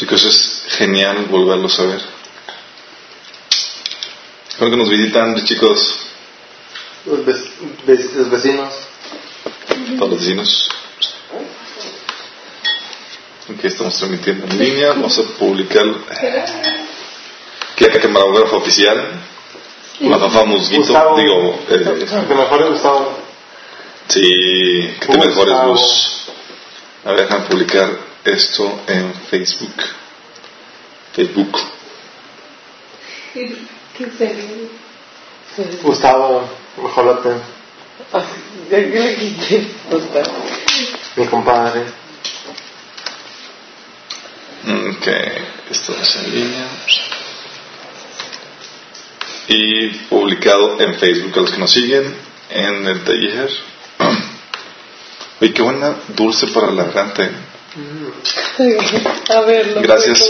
Chicos, es genial volverlos a ver. Espero que nos visitan, chicos. Los, vecinos. Todos los vecinos. Aquí estamos transmitiendo en línea. Vamos a publicar aquí la camarógrafa oficial. La Fafa Musguito. Digo, eh, que mejores Gustavo. Sí, que te mejores vos. A ver, déjame publicar esto en Facebook. Facebook. ¿Qué serio? Gustavo, mejorate. ¿Ya que le quité? Mi compadre. Ok, esto es en línea. Y publicado en Facebook a los que nos siguen en el taller. Oye, qué buena dulce para la garganta. A ver, Gracias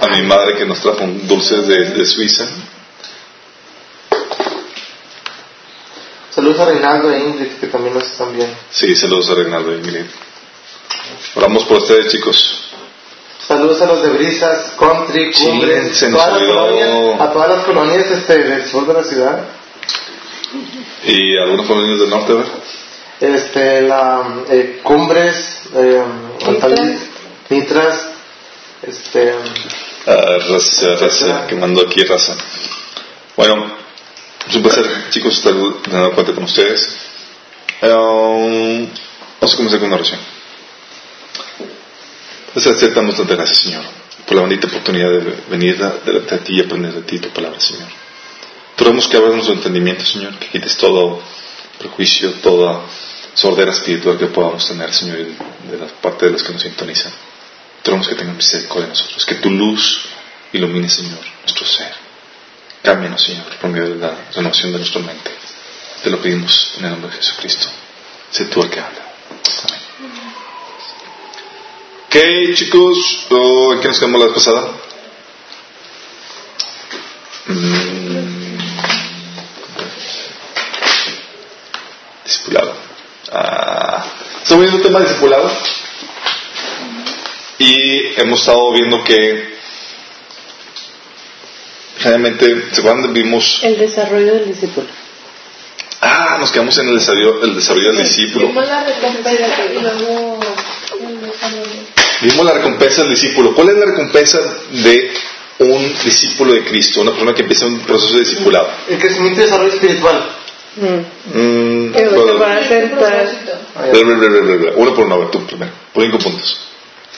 a mi madre que nos trajo dulces de, de Suiza. Saludos a Reinaldo e Ingrid, que también nos están viendo. Sí, saludos a Reinaldo e Ingrid. Oramos por ustedes, chicos. Saludos a los de Brisas, Country, Cumbres, sí, a todas las colonias este, del sur de la ciudad. ¿Y algunas colonias del norte, a ver? Este, la, eh, Cumbres, eh, Nitras, este... Ah, raza, raza, que mandó aquí raza. Bueno, es un placer, chicos, estar de cuenta con ustedes. Um, vamos a comenzar con una oración. Pues aceptamos tantas gracias, Señor, por la bonita oportunidad de venir delante de ti y aprender de ti tu palabra, Señor. Te que abras nuestro entendimiento, Señor, que quites todo prejuicio, toda sordera espiritual que podamos tener, Señor, de la parte de los que nos sintonizan. Te que tengas misericordia de nosotros, que tu luz ilumine, Señor, nuestro ser. Cámbianos, Señor, por medio de la renovación de nuestra mente. Te lo pedimos en el nombre de Jesucristo. Sé tú el que habla. Amén. Ok, chicos, ¿en qué nos quedamos la vez pasada? Mm. Discipulado. Ah, estamos viendo el tema de discipulado y hemos estado viendo que generalmente, ¿se acuerdan? Vimos... El desarrollo del discípulo. Ah, nos quedamos en el desarrollo, el desarrollo del discípulo. Vimos la recompensa y luego Vimos la recompensa del discípulo. ¿Cuál es la recompensa de un discípulo de Cristo? Una persona que empieza un proceso de discipulado. El crecimiento y desarrollo espiritual. Mm. Mm, uno por uno, a ver tú primero. Por cinco puntos.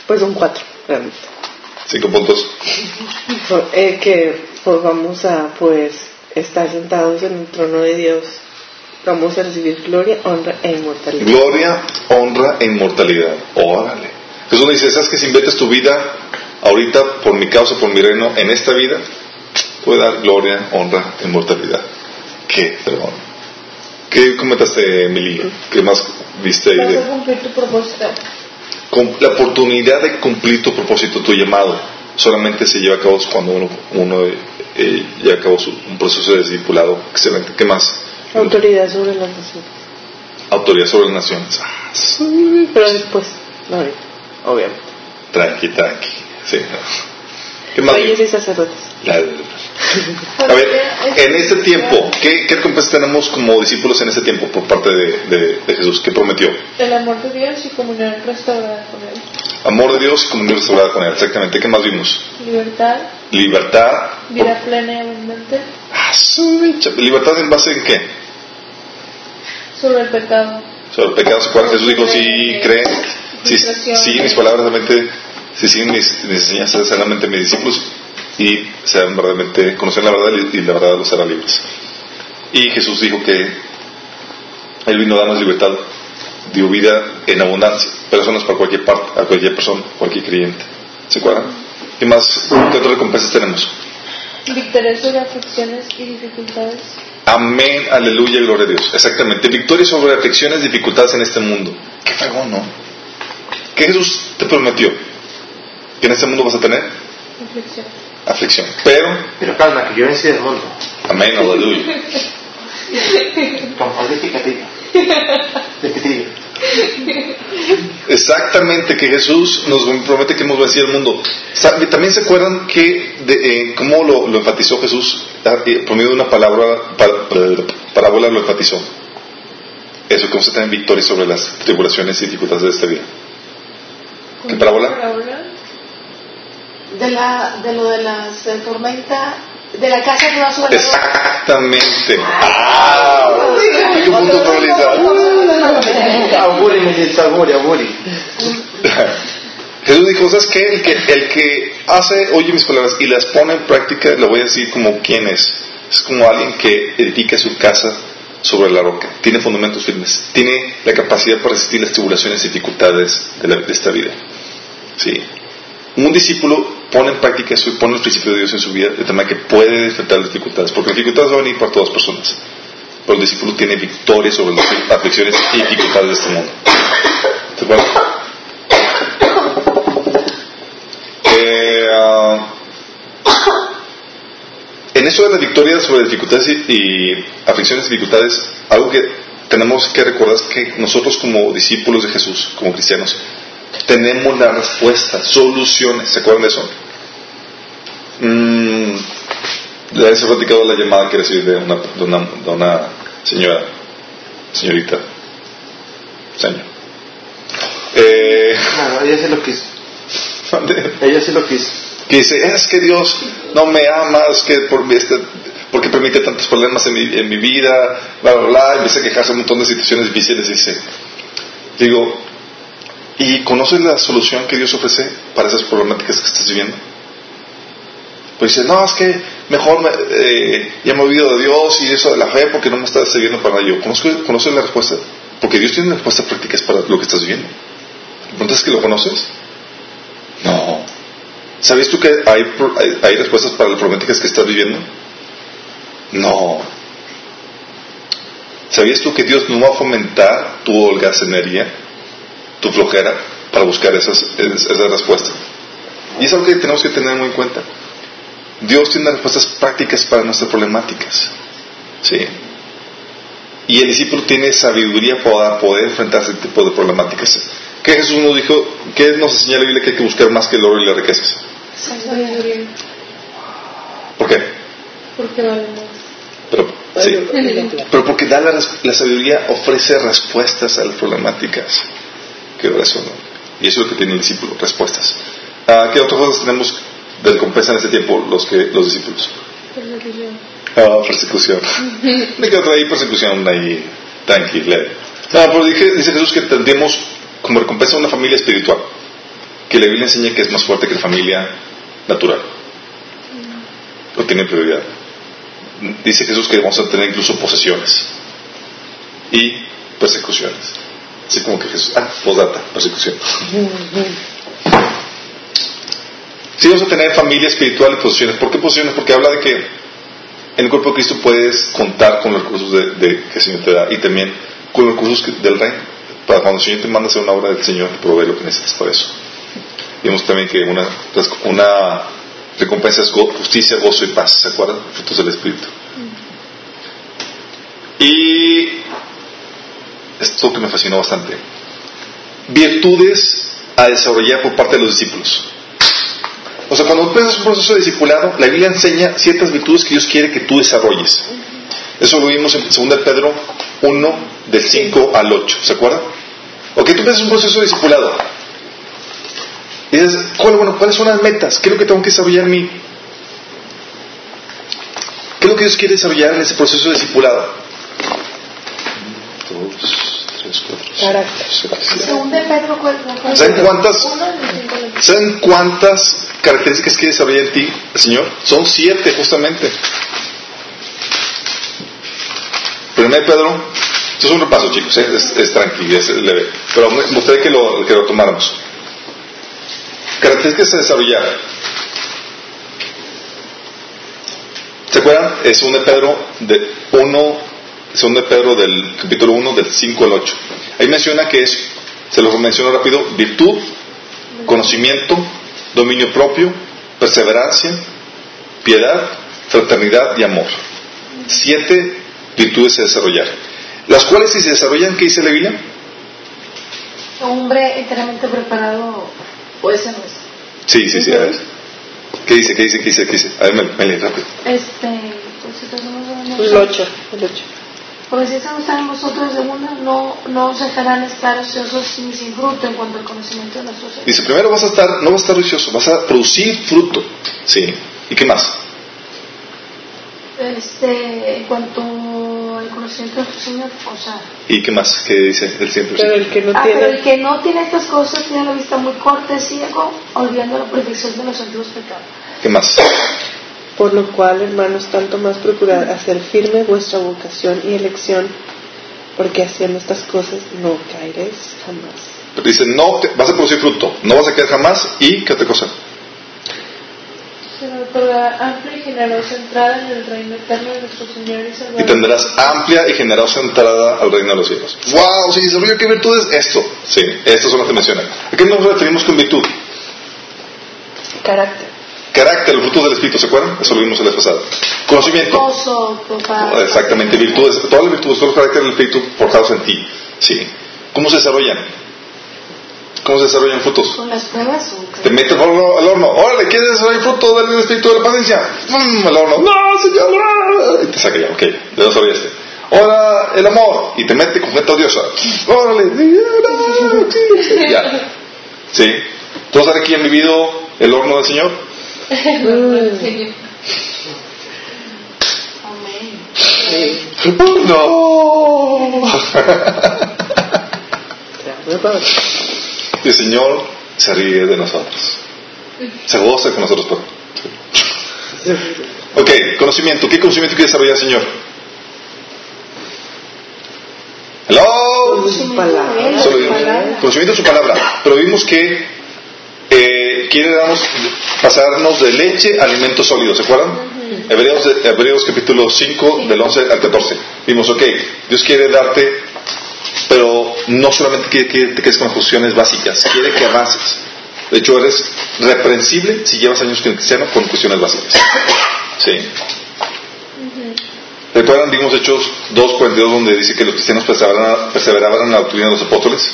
Pues un cuatro, realmente. Cinco puntos. Eh, que pues vamos a pues estar sentados en el trono de Dios. Vamos a recibir gloria, honra e inmortalidad. Gloria, honra e inmortalidad. Órale. Jesús dice, ¿sabes que si inviertes tu vida ahorita por mi causa, por mi reino, en esta vida, puede dar gloria, honra e inmortalidad? ¿Qué? Perdón. ¿Qué comentaste, Emily? ¿Qué más viste ahí? A cumplir tu propósito. La oportunidad de cumplir tu propósito, tu llamado, solamente se lleva a cabo cuando uno, uno eh, lleva a cabo un proceso de discipulado. Excelente. ¿Qué más? Autoridad sobre las naciones. Autoridad sobre las naciones. Ah, Pero después, no obviamente. Tranqui, tranqui. Sí. ¿Qué más? Reyes y sacerdotes. A ver, en este tiempo, ¿qué, ¿qué recompensa tenemos como discípulos en este tiempo por parte de, de, Jesús? ¿Qué prometió? El amor de Dios y comunión restaurada con Él. Amor de Dios y comunión restaurada con Él, exactamente. ¿Qué más vimos? Libertad. Libertad. Vida plena y abundante. Ah, ¿Libertad en base en qué? Sobre el pecado. Sobre el pecado, Jesús dijo, si creen, si siguen mis palabras, realmente, si siguen mis, mis enseñanzas, realmente mis discípulos, y sean verdaderamente, conocen la verdad y la verdad los hará libres. Y Jesús dijo que Él vino a darnos libertad, dio vida en abundancia, personas para cualquier parte, a cualquier persona, cualquier creyente. ¿Se acuerdan? ¿Qué más? ¿Qué otras recompensas tenemos? Victoria sobre aflicciones y dificultades. Amén, aleluya, gloria a Dios. Exactamente. Victoria sobre aflicciones y dificultades en este mundo. Qué fregón, ¿no? ¿Qué Jesús te prometió? ¿Que en este mundo vas a tener? Aflicción. Aflicción. Pero. Pero calma, que yo vencí del mundo. Amén, aleluya. Con de Exactamente, que Jesús nos promete que hemos vencido el mundo. También se acuerdan que de, eh, cómo lo, enfatizó Jesús ah, por medio de una palabra, parábola lo enfatizó. Eso, cómo se tienen victoria sobre las tribulaciones y dificultades de esta vida. ¿Qué parábola? De, la, de lo de las eh, tormentas de la casa que va sobre Exactamente. ¡Ah! ¡Qué punto de probabilidad! Jesús dijo, ¿sabes qué? El que, el que hace, oye mis palabras y las pone en práctica, lo voy a decir como quién es. Es como alguien que edifica su casa sobre la roca, tiene fundamentos firmes, tiene la capacidad para resistir las tribulaciones y dificultades de, de esta vida. Sí. Un discípulo pone en práctica y pone el principio de Dios en su vida de manera que puede enfrentar las dificultades, porque las dificultades van a venir para todas las personas. Pero el discípulo tiene victoria sobre las aflicciones y dificultades de este mundo. ¿Te acuerdas? Eh, ah, en eso de las victorias sobre dificultades y, aflicciones y dificultades, algo que tenemos que recordar es que nosotros como discípulos de Jesús, como cristianos, tenemos la respuesta, soluciones. ¿Se acuerdan de eso? Mm, les he platicado la llamada que recibí de una, de una, de una señora, señorita, señor. Eh, ella sí lo quiso. ella sí lo quiso. Que dice, es que Dios no me ama, es que por este, porque permite tantos problemas en mi, en mi vida, bla, bla, bla, empieza a quejarse un montón de situaciones difíciles, dice, digo, ¿y conoces la solución que Dios ofrece para esas problemáticas que estás viviendo? Pues dice, no, es que mejor me, eh, ya me he olvidado de Dios y eso de la fe porque no me está sirviendo para ello. ¿Conoces la respuesta? Porque Dios tiene respuestas prácticas para lo que estás viviendo. ¿Preguntas que lo conoces? No. ¿Sabes tú que hay, hay, respuestas para las problemáticas que estás viviendo? No. ¿Sabías tú que Dios no va a fomentar tu holgazanería, tu flojera, para buscar esas, esas respuestas? Y es algo que tenemos que tener muy en cuenta. Dios tiene respuestas prácticas para nuestras problemáticas. ¿Sí? Y el discípulo tiene sabiduría para poder enfrentar ese tipo de problemáticas. ¿Qué Jesús nos dijo? ¿Qué nos enseña la Biblia que hay que buscar más que el oro y las riquezas? Sabiduría. ¿Por qué? Porque vale más. Pero, sí. Pero porque da la, sabiduría ofrece respuestas a las problemáticas que resuelven. Y eso es lo que tiene el discípulo, respuestas. Ah, ¿Qué otras cosas tenemos de recompensa en ese tiempo los, que, los discípulos? Persecución. Ah, persecución. Me quedo ahí persecución ahí, tranquila. No, pero dice Jesús que tendríamos como recompensa una familia espiritual, que la Biblia enseña que es más fuerte que la familia natural. O tiene prioridad. Dice Jesús que vamos a tener incluso posesiones y persecuciones. Así como que Jesús, ah, posdata, persecución. Sí vamos a tener familia espiritual y posiciones. ¿Por qué posiciones? Porque habla de que en el cuerpo de Cristo puedes contar con los recursos de, que el Señor te da y también con los recursos del reino. Para cuando el Señor te manda hacer una obra del Señor, te provee lo que necesitas para eso. Vimos también que una, una recompensa es justicia, gozo y paz. ¿Se acuerdan? Frutos del Espíritu. Y esto que me fascinó bastante. Virtudes a desarrollar por parte de los discípulos. O sea, cuando empiezas un proceso de discipulado, la Biblia enseña ciertas virtudes que Dios quiere que tú desarrolles. Eso lo vimos en 2 Pedro 1, del 5 al 8. ¿Se acuerdan? Ok, tú empiezas un proceso de discipulado. Y dices, ¿cuáles son las metas? ¿Qué es lo que tengo que desarrollar en mí? ¿Qué es lo que Dios quiere desarrollar en ese proceso de discipulado? Tres, cuatro, ¿Saben cuántas, ¿Saben cuántas características quiere desarrollar en ti el Señor? Son siete, justamente. Primer Pedro, esto es un repaso, chicos, ¿eh? es, tranquilo, es leve. Pero me gustaría que lo, que lo tomáramos. Características de desarrollar. ¿Se acuerdan? Es un de Pedro de 1, segundo de Pedro del capítulo 1, del 5 al 8. Ahí menciona que es, se lo menciono rápido, virtud, conocimiento, dominio propio, perseverancia, piedad, fraternidad y amor. Siete virtudes a desarrollar. Las cuales si se desarrollan, ¿qué dice la Biblia? hombre enteramente preparado puede ser nuestro. Sí, sí, sí, a ver. ¿Qué dice? ¿Qué dice? ¿Qué dice? ¿Qué dice? A ver, Meli, rápido. Este, pues, el 8, el 8. Porque si estamos en vosotros de una, no, no os dejarán estar ociosos ni sin fruto en cuanto al conocimiento de nuestro Señor. Dice, primero vas a estar, no vas a estar ocioso, vas a producir fruto. Sí. ¿Y qué más? Este, en cuanto al conocimiento de nuestro Señor, o sea... ¿Y qué más? ¿Qué dice el siempre? Pero el que no ah, tiene... pero el que no tiene estas cosas tiene la vista muy corta, ciego, olvidando la perfección de los antiguos pecados. ¿Qué más? Por lo cual, hermanos, tanto más procurad hacer firme vuestra vocación y elección, porque haciendo estas cosas no caeréis jamás. dice, no, vas a producir fruto, no vas a caer jamás, ¿y qué otra cosa? amplia y generosa entrada en el reino eterno de nuestro Señor y Salvador. Y tendrás amplia y generosa entrada al reino de los cielos. ¡Wow! Si desarrollo qué virtudes, esto. Sí, estas son las que menciona. ¿A qué nos referimos con virtud? Carácter. Carácter, el fruto del Espíritu, ¿se acuerdan? Eso lo vimos el vez pasado. Conocimiento. Exactamente, virtudes, todas las virtudes, todos los caracteres del Espíritu forjados en ti. Sí. ¿Cómo se desarrollan? ¿Cómo se desarrollan frutos? Con las pruebas. Te metes al horno, al horno. Órale, ¿quieres desarrollar fruto del Espíritu de la paciencia? ¡Mmm! Al horno. No, señor. Y te saca ya, ok, ya desarrollaste. Ahora el amor. Y te mete con gente odiosa. Órale. Ya. ¿Sí? ¿Todos aquí han vivido el horno del Señor? No. y el Señor se ríe de nosotros. Se goza con nosotros. Ok, conocimiento. ¿Qué conocimiento quiere desarrollar el Señor? Hello. Conocimiento de su palabra. Pero vimos que eh, quiere darnos, pasarnos de leche a alimentos sólidos, ¿se acuerdan? Hebreos, Hebreos capítulo 5 del 11 al 14. Vimos, ok, Dios quiere darte, pero no solamente quiere que te quedes con cuestiones básicas, quiere que avances. De hecho, eres reprensible si llevas años cristiano con cuestiones básicas. Sí. ¿Recuerdan? Vimos Hechos 2.42 donde dice que los cristianos perseveraban en la doctrina de los apóstoles.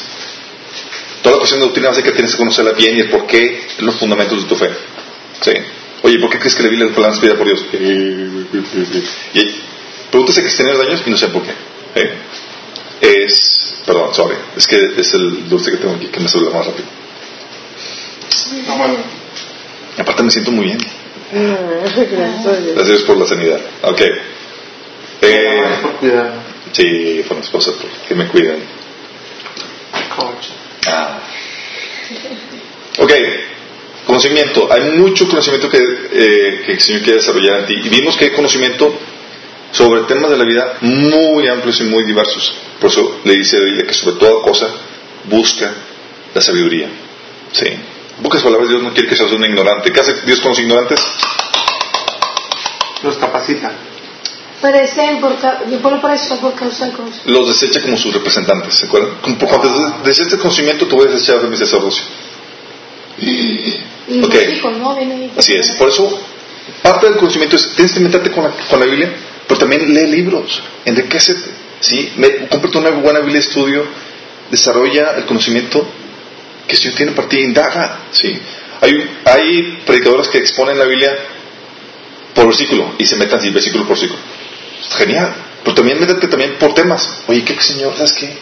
Toda la cuestión de doctrina básica tienes que conocerla bien y el por qué, los fundamentos de tu fe. ¿Sí? Oye, ¿por qué crees que la Biblia fue inspirada por Dios? Y pregúntese cristianos de años y no sé por qué. ¿Eh? Es, perdón, sorry, es que es el dulce que tengo aquí que me saluda más rápido. Y aparte me siento muy bien. Gracias por la sanidad. Ok. Eh, sí, por mi esposa, que me cuidan. Ah. Ok, conocimiento. Hay mucho conocimiento que, eh, que el Señor quiere desarrollar en ti. Y vimos que hay conocimiento sobre temas de la vida muy amplios y muy diversos. Por eso le dice a Biblia que sobre toda cosa busca la sabiduría. Sí. En pocas palabras, Dios no quiere que seas un ignorante. ¿Qué hace Dios con los ignorantes? Los capacita. Los desecha como sus representantes, ¿se acuerdan? Por cuanto deseches conocimiento, tú puedes desechar de mi sacerdocio. Ok. Así es. Por eso, parte del conocimiento es, tienes que meterte con la, con la Biblia, pero también lee libros, enriquecete, ¿sí? Cómprate una buena Biblia de estudio, desarrolla el conocimiento que Señor tiene para ti, indaga, ¿sí? Hay, hay predicadores que exponen la Biblia por versículo y se metan así, versículo por versículo genial. Pero también métete también por temas. Oye, ¿qué Señor? ¿Sabes qué?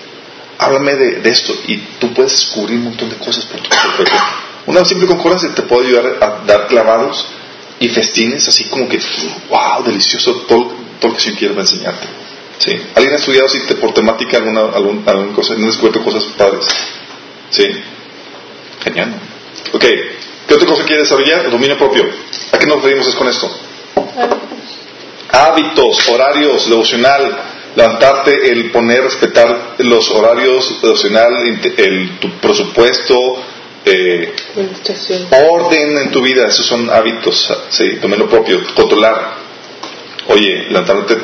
Háblame de, esto. Y tú puedes descubrir un montón de cosas por tu propio Una simple concordancia te puede ayudar a dar clavados y festines, así como que, wow, delicioso todo, todo lo que Señor quiere enseñarte. ¿Sí? ¿Alguien ha estudiado así por temática alguna, alguna cosa? ¿No descubierto cosas padres? ¿Sí? Genial. Ok. ¿Qué otra cosa quiere desarrollar? El dominio propio. ¿A qué nos referimos con esto? Hábitos, horarios, devocional, levantarte, el poner, respetar los horarios devocional, el, tu presupuesto, eh, orden en tu vida, esos son hábitos, ¿sí? Tomar lo propio, controlar. Oye, levantarte,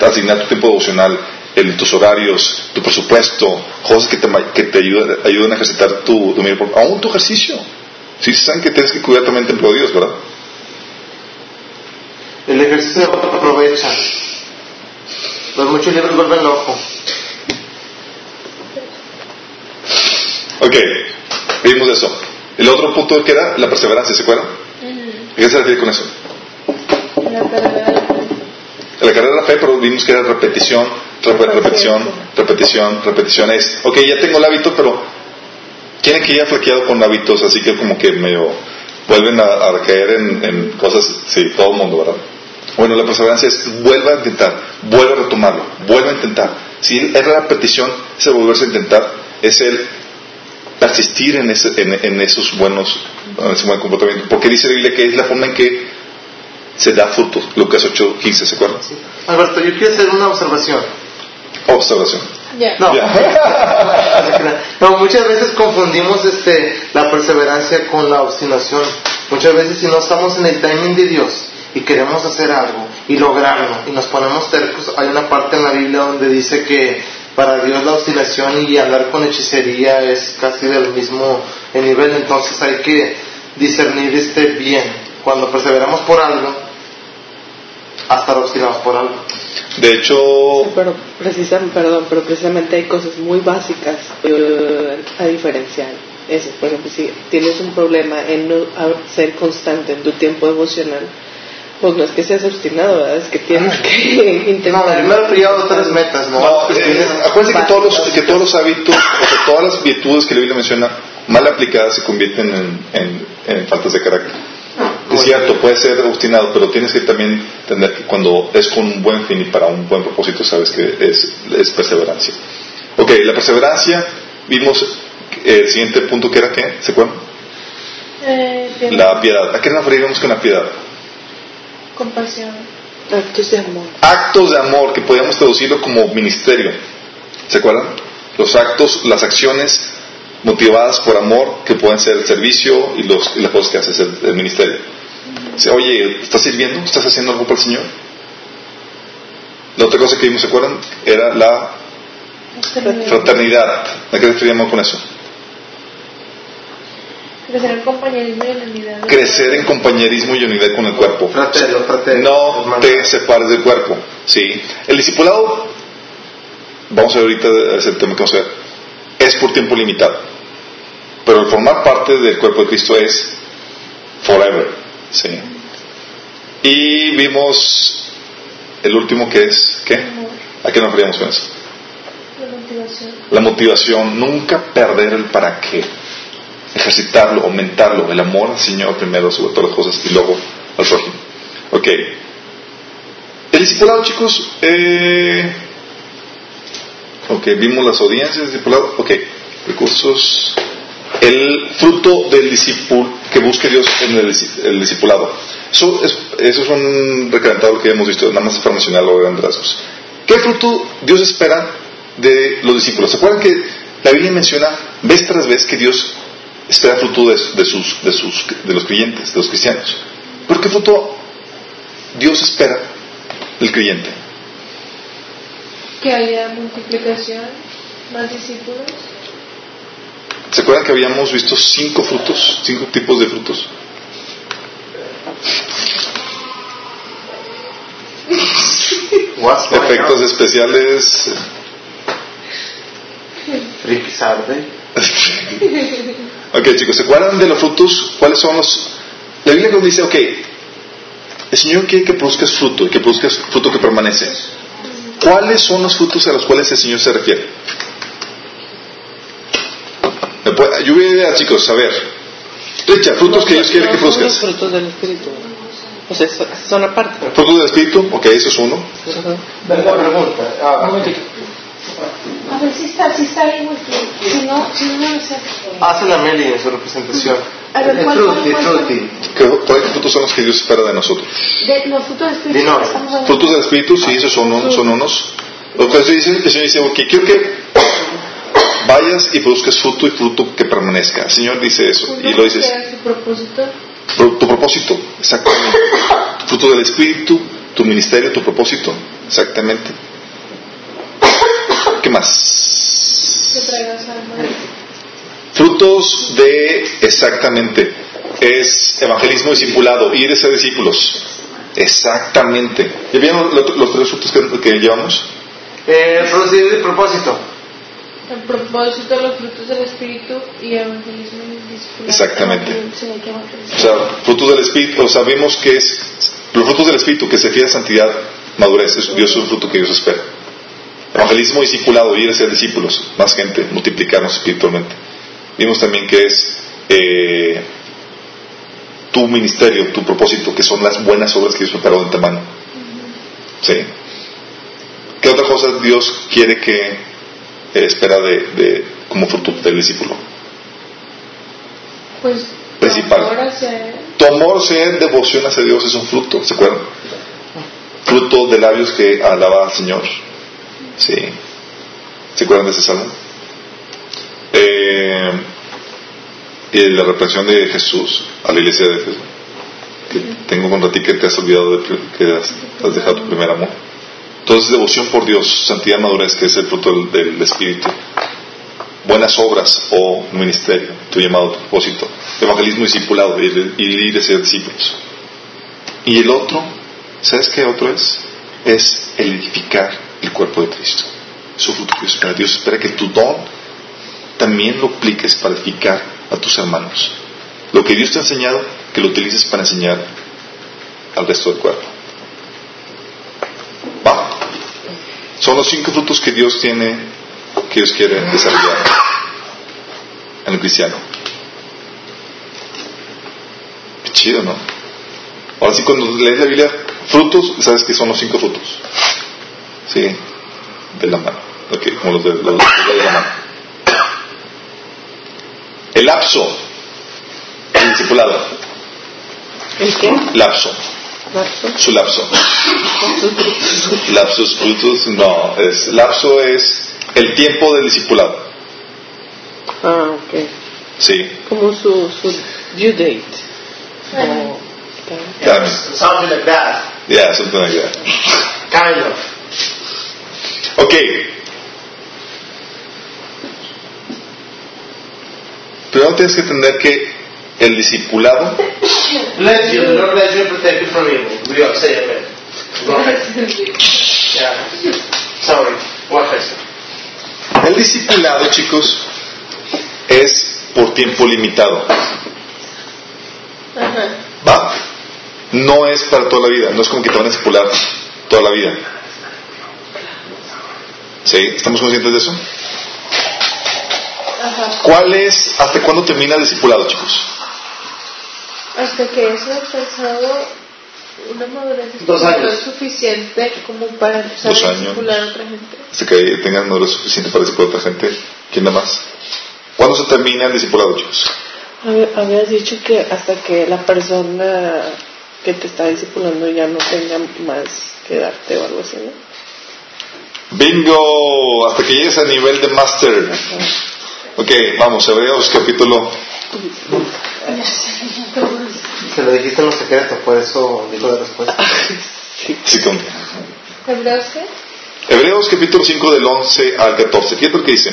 asignar tu tiempo devocional, el, tus horarios, tu presupuesto, cosas que te, que te ayuden, ayuden a ejercitar tu dominio propio, aún tu ejercicio. Sí, saben que tienes que cuidar también el templo de Dios, ¿verdad? El ejercicio aprovecha. Los muchos libros vuelven loco. Ok, Ok, vimos eso. El otro punto que era la perseverancia, ¿se acuerdan? ¿Qué se refiere con eso? La carrera de la fe. La carrera de la fe, pero vimos que era repetición, repetición, repetición, repetición. Es, ok, ya tengo el hábito, pero tienen que ya flaqueado con hábitos, así que como que medio vuelven a, caer en, cosas, sí, todo el mundo, ¿verdad? Bueno, la perseverancia es vuelva a intentar, vuelva a retomarlo, vuelva a intentar. Si es la repetición, ese volverse a intentar, es el persistir en, ese, en, esos buenos, en ese buen comportamiento. Porque dice la Biblia que es la forma en que se da fruto. Lucas 8, 15, ¿se acuerdan? Alberto, yo quiero hacer una observación. Observación. No. no, muchas veces confundimos este, la perseverancia con la obstinación. Muchas veces si no estamos en el timing de Dios y queremos hacer algo y lograrlo y nos ponemos tercos, hay una parte en la Biblia donde dice que para Dios la obstinación y andar con hechicería es casi del mismo nivel, entonces hay que discernir este bien. Cuando perseveramos por algo, a estar obstinados por algo. De hecho... pero, precisamente, perdón, pero precisamente hay cosas muy básicas eh, a diferenciar. Eso, por ejemplo, si tienes un problema en no ser constante en tu tiempo emocional, pues no es que seas obstinado, ¿verdad? Es que tienes que intentar. No, primero frío otras metas, ¿no? no eh, acuérdense que todos, los, que todos los hábitos, o sea, todas las virtudes que la Biblia menciona, mal aplicadas se convierten en, en, en faltas de carácter. Es cierto, puede ser obstinado, pero tienes que también entender que cuando es con un buen fin y para un buen propósito, sabes que es, es perseverancia. Ok, la perseverancia, vimos el siguiente punto que era ¿qué? ¿Se acuerdan? Eh, la piedad. ¿A qué nos referimos con la piedad? Compasión. Actos de amor. Actos de amor, que podríamos traducirlo como ministerio. ¿Se acuerdan? Los actos, las acciones motivadas por amor, que pueden ser el servicio y, los, las cosas que hace el, ministerio. Dice, oye, ¿estás sirviendo? ¿Estás haciendo algo para el Señor? La otra cosa que vimos, ¿se acuerdan? Era la fraternidad. ¿A qué referíamos con eso? Crecer en compañerismo y unidad. Crecer en compañerismo y unidad con el cuerpo. no te separes del cuerpo. ¿sí? El discipulado, vamos a ver ahorita ese tema que vamos a ver, es por tiempo limitado. Pero el formar parte del cuerpo de Cristo es forever. ¿sí? Y vimos el último que es, ¿qué? ¿A qué nos referíamos con eso? La motivación. La motivación, nunca perder el para qué ejercitarlo, aumentarlo, el amor al Señor primero sobre todas las cosas y luego al prójimo. Ok. El discipulado, chicos, eh, ok, vimos las audiencias discipulado, ok, recursos, el fruto del discípulo que busque Dios en el, discipulado. Eso es, eso es un recalentado que hemos visto, nada más para mencionarlo grandes rasgos. ¿Qué fruto Dios espera de los discípulos? ¿Se acuerdan que la Biblia menciona vez tras vez que Dios espera fruto de, sus, de, sus, de los creyentes, de los cristianos. ¿Por qué fruto Dios espera del creyente? Que haya multiplicación, más discípulos. ¿Se acuerdan que habíamos visto cinco frutos, cinco tipos de frutos? Efectos especiales. Ok, chicos, ¿se acuerdan de los frutos? ¿Cuáles son los...? La Biblia nos dice, ok, el Señor quiere que produzcas fruto y que produzcas fruto que permanece. ¿Cuáles son los frutos a los cuales el Señor se refiere? Yo voy a chicos, a ver. Richard, frutos que Dios quiere que produzcas. Son frutos del Espíritu. O sea, son aparte. Frutos del Espíritu, ok, eso es uno. pregunta. Ah, a ver si está, si está ahí, si no, si no, no sé. Hace la Meli en su representación. A ver, ¿cuál, frutti, frutti. ¿Cuáles frutos son los que Dios espera de nosotros? De los frutos del Espíritu. Frutos del Espíritu, sí, esos son, son unos. Lo que dice, el Señor dice, ok, quiero que vayas y produzcas fruto y fruto que permanezca. El Señor dice eso. Y lo dices. ¿Tu propósito? Tu propósito, exactamente. fruto del Espíritu, tu ministerio, tu propósito, exactamente. ¿Qué más? Frutos de, exactamente, es evangelismo discipulado, ir a ser discípulos. Exactamente. ¿Ya vieron los, tres frutos que, llevamos? Eh, el propósito. El propósito de los frutos del Espíritu y evangelismo y disciplina. Exactamente. Que. O sea, frutos del Espíritu, o sea, vemos que es los frutos del Espíritu, que se fiel a santidad, madurez, es, Dios es un fruto que Dios espera. Evangelismo discipulado, ir a ser discípulos, más gente, multiplicarnos espiritualmente. Vimos también que es eh, tu ministerio, tu propósito, que son las buenas obras que Dios preparó de antemano. ¿Sí? ¿Qué otra cosa Dios quiere que eh, espera de, de- como fruto del discípulo? Pues, Principal. ahora se. Tu amor, ser devoción hacia Dios es un fruto, ¿se acuerdan? Fruto de labios que alaba al Señor. Sí. ¿Se acuerdan de ese salmo? Eh, y la reprensión de Jesús a la iglesia de Jesús. Que tengo contra ti que te has olvidado de que has, has dejado tu primer amor. Entonces, devoción por Dios, santidad, madurez, que es el fruto del, del Espíritu. Buenas obras o ministerio, tu llamado, tu propósito. Evangelismo discipulado, ir, ir a ser discípulos. Y el otro, ¿sabes qué otro es? Es el edificar el cuerpo de Cristo. Su fruto que Dios espera. Que tu don también lo apliques para edificar a tus hermanos. Lo que Dios te ha enseñado, que lo utilices para enseñar al resto del cuerpo. ¿Va? Son los cinco frutos que Dios tiene, que Dios quiere desarrollar en el cristiano. Qué chido, ¿no? Ahora sí, cuando lees la Biblia, frutos, ¿sabes qué son los cinco frutos? Sí, de la mano. Ok, como los de, los de la mano. El lapso, el discipulado, ¿El qué? lapso, Lapso. su lapso. Lapsus frutos, no, es, lapso es el tiempo del discipulado. Ah, ok. Sí, Como su, su due date. Oh, ok. Carmen. Something like that. Yeah, something like that. Kind of. Ok. Primero tienes que entender que el discipulado Bless you, the Lord bless you and protect you from evil. We all say amen. Go ahead. Yeah. Sorry. Go ahead. El discipulado, chicos, es por tiempo limitado. Ajá. ¿Va? No es para toda la vida. No es como que te van a discipular toda la vida. ¿Sí? ¿Estamos conscientes de eso? Ajá. ¿Cuál es, hasta cuándo termina el discipulado, chicos? Hasta que es alcanzado una madurez Dos años. suficiente como para empezar Dos a años. discipular a otra gente. Hasta que tengan madurez suficiente para discipular a otra gente. ¿Quién da más? ¿Cuándo se termina el discipulado, chicos? Habías dicho que hasta que la persona que te está discipulando ya no tenga más que darte o algo así, ¿no? Bingo, hasta que llegues al nivel de master. Ok, vamos, Hebreos capítulo. Se lo dijiste en los secretos, por eso dijo de respuesta. Sí, con- ¿Hebreos qué? Hebreos capítulo 5 del 11 al 14. Fíjate lo que dice.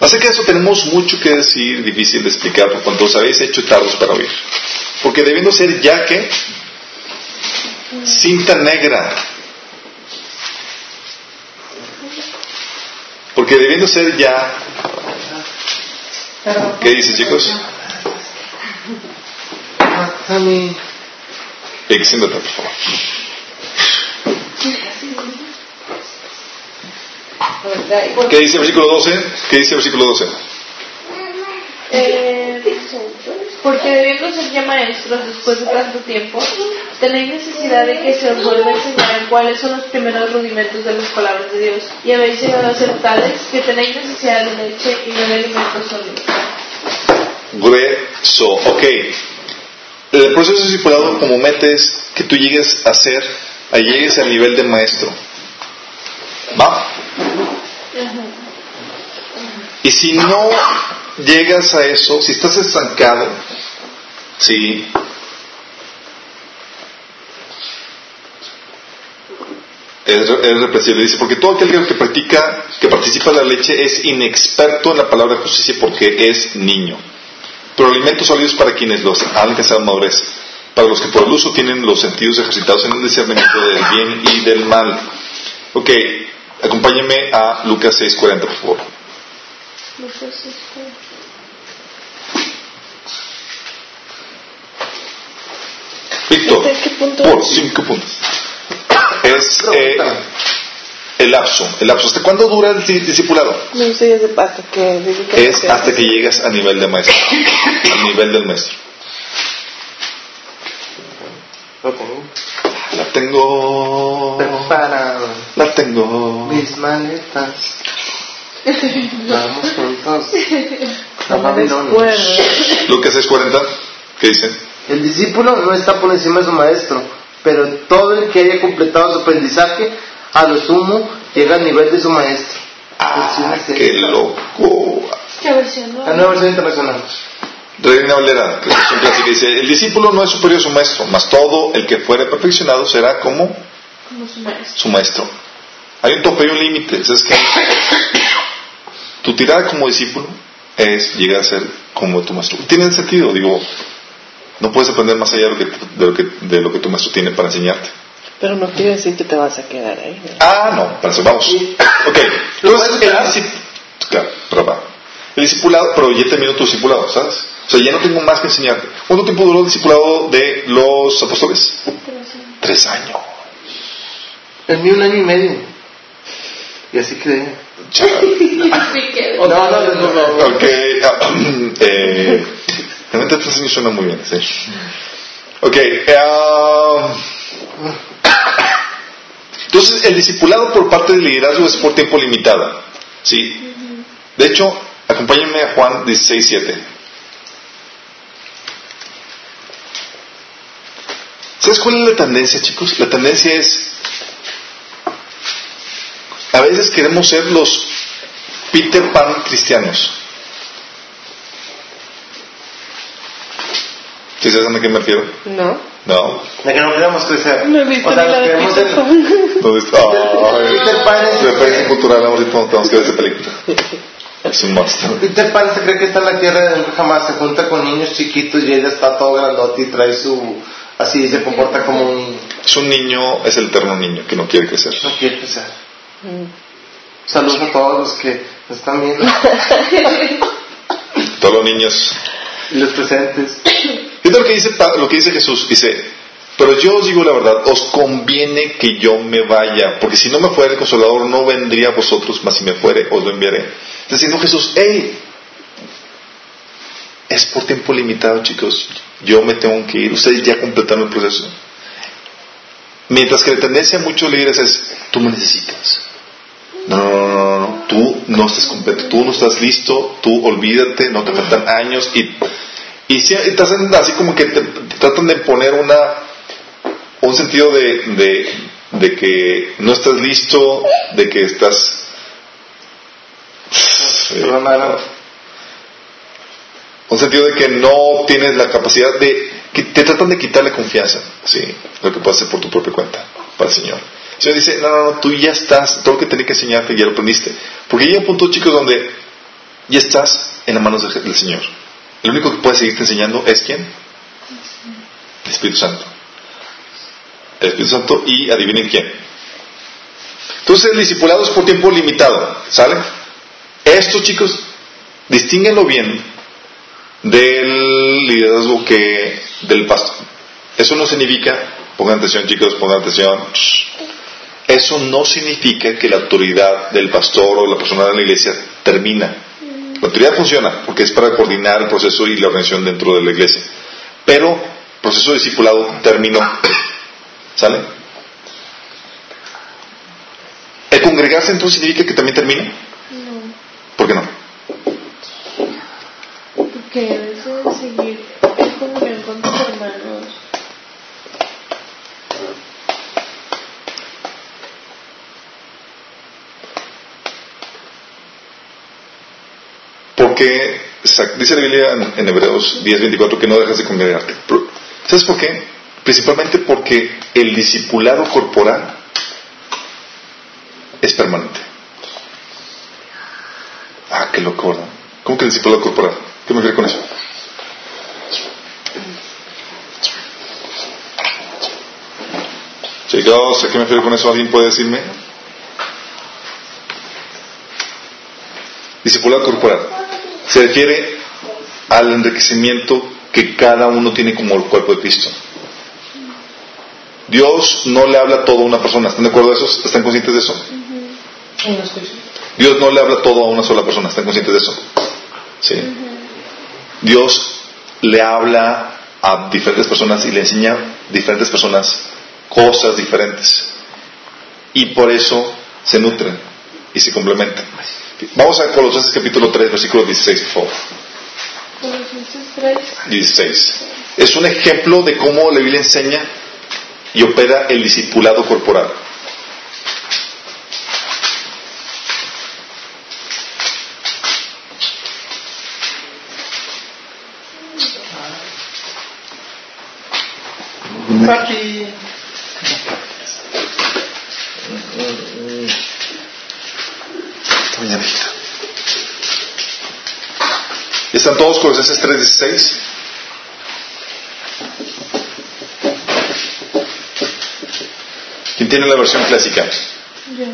Acerca de eso tenemos mucho que decir, difícil de explicar, por cuanto os habéis hecho tardos para oír. Porque debiendo ser ya que cinta negra. Porque debiendo ser ya, ¿qué dice chicos? Vic, siéntate, por favor. ¿Qué dice el versículo 12? ¿Qué dice el versículo 12? Eh, porque debiendo ser ya maestros después de tanto tiempo, tenéis necesidad de que se os vuelva a enseñar cuáles son los primeros rudimentos de las palabras de Dios, y habéis llegado a ser tales que tenéis necesidad de leche y no de alimentos sólidos. grueso. Ok. El proceso discipulado comúnmente es que tú llegues a ser, a llegues al nivel de maestro. ¿Va? Y si no llegas a eso, si estás estancado, sí. Es, es reprensible. Dice, porque todo aquel que practica, que participa de la leche es inexperto en la palabra de justicia porque es niño. Pero alimentos sólidos para quienes los han alcanzado madurez, para los que por el uso tienen los sentidos ejercitados en el discernimiento del bien y del mal. Ok, Acompáñenme a Lucas 6:40, por favor. Lucas 6:40. Víctor, ¿Este qué punto por es? cinco puntos. Es eh, el lapso. El lapso. ¿Hasta cuándo dura el di- discipulado? No sé, es de hasta que Es hasta que llegas a nivel de maestro. Al nivel del maestro. La tengo. preparado. La tengo. Mis maletas. Vamos juntos. A No Babilonia. después. Lucas 6:40. ¿Qué dice? El discípulo no está por encima de su maestro, pero todo el que haya completado su aprendizaje, a lo sumo, llega al nivel de su maestro. Ah, qué loco. ¿Qué versión? La nueva versión internacional. Reina Valera, que es un clásico, dice, el discípulo no es superior a su maestro, mas todo el que fuere perfeccionado será como Como su maestro. su maestro. Hay un tope y un límite. ¿Sabes qué? Tu tirada como discípulo es llegar a ser como tu maestro. Tiene sentido, digo, no puedes aprender más allá de lo que, de lo que, de lo que tu maestro tiene para enseñarte. Pero no quiere decir que te vas a quedar ahí. ¿no? Ah, no, para eso vamos. Ok, entonces el, disci- claro, el discipulado, pero ya terminó tu discipulado, ¿sabes? O sea, ya no tengo más que enseñarte. ¿Cuánto tiempo duró el discipulado de los apóstoles? Tres años. El mío un año y medio. Y así quedé. Sí, que No, no, no, no, no. Ok, ah, eh, realmente tres años suena muy bien, sí. Ok, ah, entonces el discipulado por parte del liderazgo es por tiempo limitado, ¿sí? De hecho, acompáñenme a Juan 16.7. ¿Sabes cuál es la tendencia, chicos? La tendencia es, a veces queremos ser los Peter Pan cristianos. ¿Sí sabes a qué me refiero? No. No. De que no queremos crecer. No he visto o sea, la de queremos Pan. ¿Dónde está? Ay, Peter Pan es- Referencia cultural, ahorita tenemos que ver esa película. Es un monstruo. Peter Pan se cree que está en la tierra de nunca jamás, se junta con niños chiquitos y ella está todo grandote y trae su... Así se comporta como un niño. Es un niño, es el eterno niño que no quiere crecer. No quiere crecer. Mm. Saludos a todos los que nos están viendo Todos los niños. y los presentes. Fíjate lo que dice, lo que dice Jesús. Dice, pero yo os digo la verdad, os conviene que yo me vaya, porque si no me fuera el consolador no vendría a vosotros, mas si me fuere os lo enviaré. Está diciendo Jesús, hey, es por tiempo limitado chicos, yo me tengo que ir, ustedes ya completaron el proceso. Mientras que la tendencia a muchos líderes es, tú me necesitas. No, no, no, no, tú no estás completo, tú no estás listo, tú olvídate, no te faltan años y, y, si, y te hacen así como que te, te tratan de poner una, un sentido de, de, de que no estás listo, de que estás... Un sentido de que no tienes la capacidad de... que te tratan de quitarle confianza, sí, lo que puedes hacer por tu propia cuenta, para el Señor. El Señor dice, no, no, no, tú ya estás, todo lo que tenía que enseñarte ya lo aprendiste. Porque llega un punto, chicos, donde ya estás en las manos de- del Señor. El único que puede seguirte enseñando es quién? El Espíritu Santo. El Espíritu Santo y adivinen quién. Entonces el por tiempo limitado, ¿sale? Esto, chicos, distínguenlo bien del liderazgo que del pastor. Eso no significa, pongan atención chicos, pongan atención, eso no significa que la autoridad del pastor o la persona de la iglesia termina. La autoridad funciona porque es para coordinar el proceso y la organización dentro de la iglesia. Pero el proceso de discipulado terminó. ¿Sale? ¿El congregarse entonces significa que también termina? No, ¿Por qué no? porque debes de seguir en comunión con tus hermanos. Sa- dice la Biblia en, en Hebreos 10:24 que no dejas de congregarte. ¿Sabes por qué? Principalmente porque el discipulado corporal es permanente. Ah, qué loco. ¿Cómo que el discipulado corporal? ¿Qué me refiero con eso? Chicos, ¿a qué me refiero con eso? ¿Alguien puede decirme? Discipulado corporal. Se refiere al enriquecimiento que cada uno tiene como el cuerpo de Cristo. Dios no le habla todo a una persona. ¿Están de acuerdo de eso? ¿Están conscientes de eso? Dios no le habla todo a una sola persona. ¿Están conscientes de eso? Sí. Dios le habla a diferentes personas y le enseña a diferentes personas cosas diferentes. Y por eso se nutren y se complementan. Vamos a Colosenses capítulo 3, versículo 16, por favor. Colosenses 3. 16. Es un ejemplo de cómo la Biblia enseña y opera el discipulado corporal. Papi. Esta ¿Están todos Colosenses 3.16? ¿Quién tiene la versión clásica? Ya.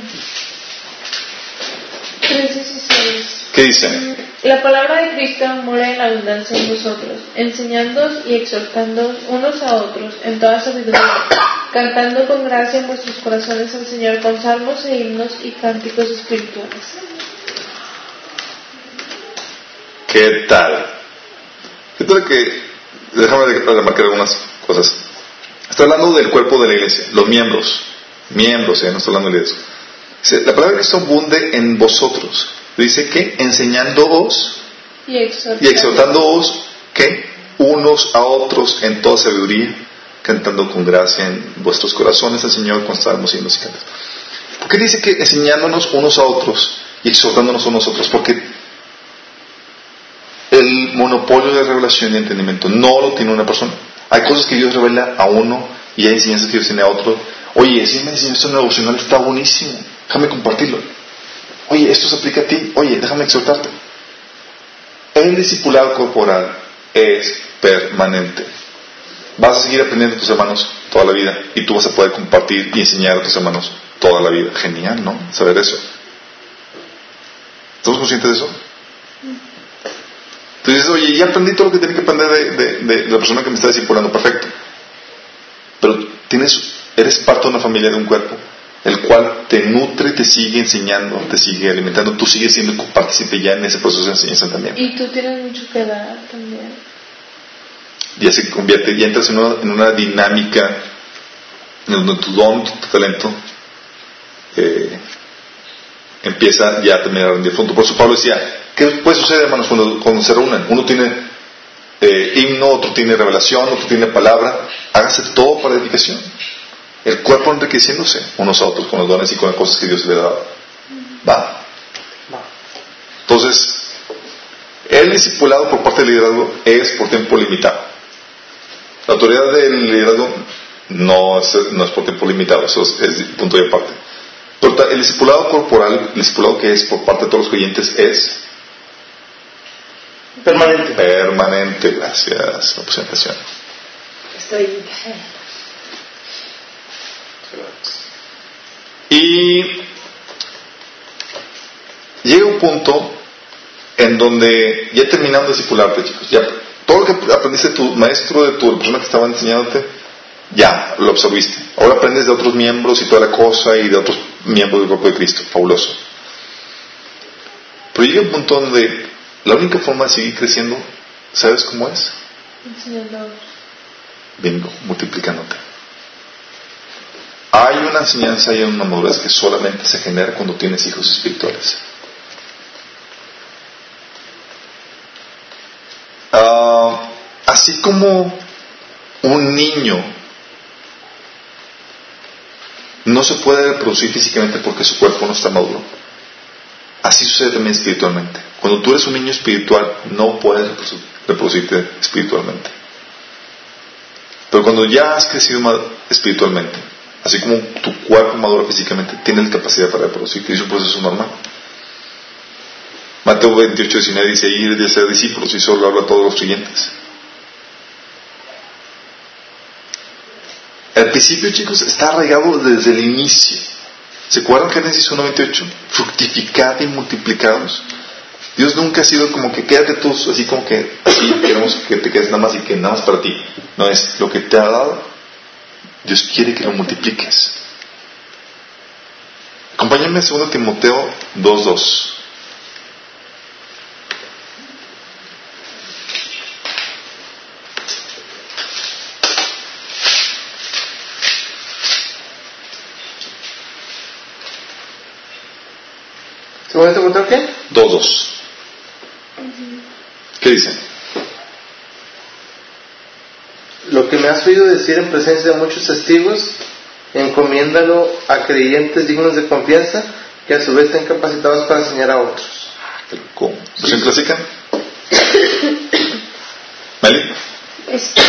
3.16. ¿Qué dice? La palabra de Cristo mora en abundancia en vosotros, enseñándoos y exhortándoos unos a otros en toda sabiduría, cantando con gracia en vuestros corazones al Señor con salmos e himnos y cánticos espirituales. ¿Qué tal? ¿Qué tal que... Déjame remarcar algunas cosas. Está hablando del cuerpo de la iglesia, los miembros. Miembros, ¿eh? no está hablando de eso. Dice, la palabra de Cristo abunde en vosotros. Dice que enseñándoos Y exhortándoos. y exhortándoos que unos a otros en toda sabiduría, cantando con gracia en vuestros corazones al Señor con salmos y cantos. ¿Por qué dice que enseñándonos unos a otros y exhortándonos unos a otros? Porque el monopolio de revelación y entendimiento no lo tiene una persona. Hay cosas que Dios revela a uno y hay enseñanzas que Dios tiene a otro. Oye, si me enseñó esto en devocional, está buenísimo. Déjame compartirlo. Oye, esto se aplica a ti. Oye, déjame exhortarte. El discipulado corporal es permanente. Vas a seguir aprendiendo de tus hermanos toda la vida y tú vas a poder compartir y enseñar a tus hermanos toda la vida. Genial, ¿no? Saber eso. ¿Estamos conscientes de eso? Entonces, oye, ya aprendí todo lo que tenía que aprender de, de- de la persona que me está discipulando. Perfecto. Pero tienes, eres parte de una familia, de un cuerpo, el cual te nutre, te sigue enseñando, te sigue alimentando. Tú sigues siendo partícipe ya en ese proceso de enseñanza también. Y tú tienes mucho que dar también. ya se convierte, ya entras en una, en una dinámica en donde tu don, tu talento, eh, empieza ya a rendir fruto. Por eso Pablo decía, ¿qué puede suceder, hermanos, cuando, cuando se reúnen? Uno tiene eh, himno, otro tiene revelación, otro tiene palabra. Hágase todo para edificación. El cuerpo enriqueciéndose unos a otros con los dones y con las cosas que Dios le da. Va. Entonces, el discipulado por parte del liderazgo es por tiempo limitado. La autoridad del liderazgo no es, no es por tiempo limitado, eso es, es punto de aparte. Pero el discipulado corporal, el discipulado que es por parte de todos los creyentes es Permanente. permanente. Gracias por la presentación. Estoy. Y llega un punto en donde ya terminando de discipularte, chicos, ya todo lo que aprendiste de tu maestro, de tu persona que estaba enseñándote, ya lo absorbiste. Ahora aprendes de otros miembros y toda la cosa y de otros miembros del cuerpo de Cristo. Fabuloso. Pero llega un punto donde la única forma de seguir creciendo, ¿sabes cómo es? Enseñando. Bingo, multiplicándote. Hay una enseñanza y una madurez que solamente se genera cuando tienes hijos espirituales. Ah, así como un niño no se puede reproducir físicamente porque su cuerpo no está maduro, así sucede también espiritualmente. Cuando tú eres un niño espiritual, no puedes reprodu- reproducirte espiritualmente. Pero cuando ya has crecido espiritualmente, así como tu cuerpo madura físicamente, tienes la capacidad para reproducirte y es un proceso normal. Mateo 28, 19 dice, ir de ser discípulos y solo habla a todos los creyentes. El principio, chicos, está arraigado desde el inicio. ¿Se acuerdan Génesis 1.28? Fructificad y multiplicados. Dios nunca ha sido como que quédate tú, así como que así queremos que te quedes nada más y que nada más para ti. No es lo que te ha dado, Dios quiere que lo multipliques. Acompáñame a 2 Timoteo 2.2. ¿Según Timoteo qué? 2.2. ¿Qué dice? Lo que me has oído decir en presencia de muchos testigos, encomiéndalo a creyentes dignos de confianza que a su vez estén capacitados para enseñar a otros. ¿Cómo? ¿Versión clásica? ¿Meli? Este,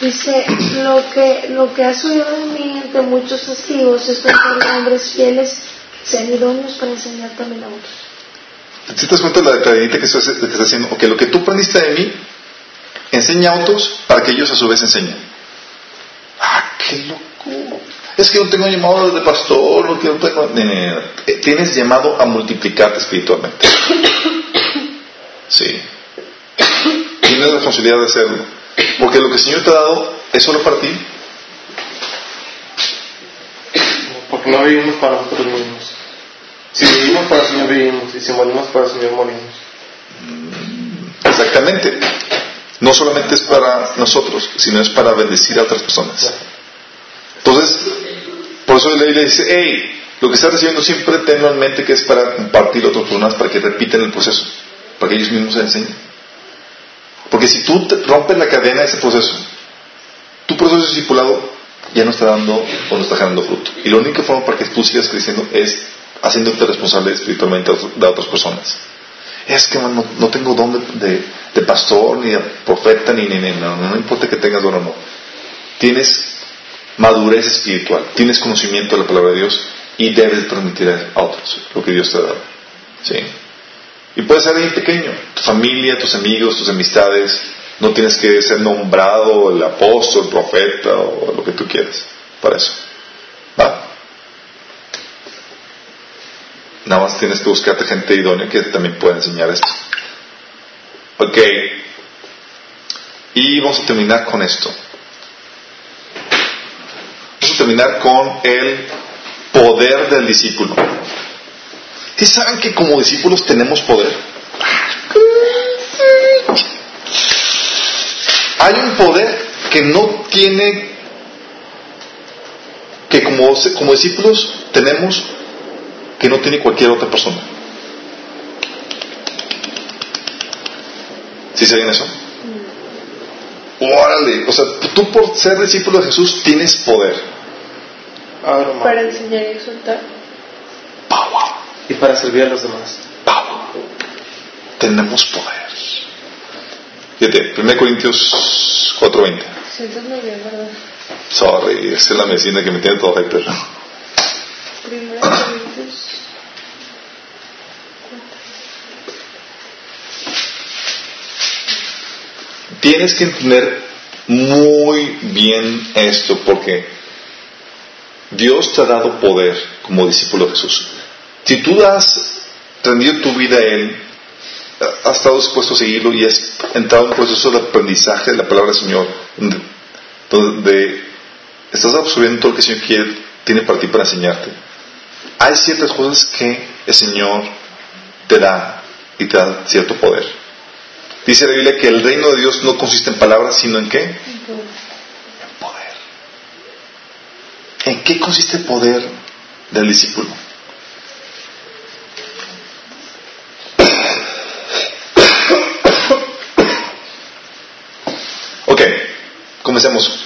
Dice, lo que, lo que has oído de mí entre muchos testigos es de hombres fieles que sean idóneos para enseñar también a otros. ¿Sí te das cuenta de la cadena que estás, que haciendo? Ok, lo que tú aprendiste de mí, enseña a otros para que ellos a su vez enseñen. ¡Ah, qué loco! Es que no tengo llamado de pastor, no tengo... No, no. Tienes llamado a multiplicarte espiritualmente. Sí. Tienes la responsabilidad de hacerlo. Porque lo que el Señor te ha dado es solo para ti. Porque no vivimos para nosotros mismos. Si vivimos para el Señor, vivimos. Y si morimos para el Señor, morimos. Exactamente. No solamente es para nosotros, sino es para bendecir a otras personas. Entonces, por eso la Biblia dice, hey, lo que estás recibiendo siempre tenlo en mente que es para compartir a otras personas, para que repiten el proceso, para que ellos mismos se enseñen. Porque si tú rompes la cadena de ese proceso, tu proceso discipulado ya no está dando o no está generando fruto. Y la única forma para que tú sigas creciendo es haciéndote responsable espiritualmente de otras personas. Es que no, tengo don de, pastor, ni de profeta, ni, ni, ni no, no, importa que tengas don o no. Tienes madurez espiritual, tienes conocimiento de la palabra de Dios y debes transmitir a otros lo que Dios te ha dado. ¿Sí? Y puede ser alguien pequeño, tu familia, tus amigos, tus amistades. No tienes que ser nombrado el apóstol, el profeta o lo que tú quieras para eso. ¿Va? Nada más tienes que buscarte gente idónea que también pueda enseñar esto. Ok. Y vamos a terminar con esto. Vamos a terminar con el poder del discípulo. ¿Y saben que como discípulos tenemos poder? Hay un poder que no tiene, que como, como discípulos tenemos, que no tiene cualquier otra persona. ¿Sí saben eso? Órale, o sea, tú por ser discípulo de Jesús tienes poder. Para enseñar y exaltar. Power y para servir a los demás. Tenemos poder. Fíjate, 1 Corintios 4:20. Siento muy bien, ¿verdad? Sorry, esa es la medicina que me tiene todo afectado. 1 Corintios. Tienes que entender muy bien esto porque Dios te ha dado poder como discípulo de Jesús. Si tú has rendido tu vida a Él, has estado dispuesto a seguirlo y has entrado en un proceso de aprendizaje de la palabra del Señor, donde, estás absorbiendo todo lo que el Señor quiere, tiene para ti para enseñarte, hay ciertas cosas que el Señor te da y te da cierto poder. Dice la Biblia que el reino de Dios no consiste en palabras, sino en qué? En poder. ¿En qué consiste el poder del discípulo? Comencemos.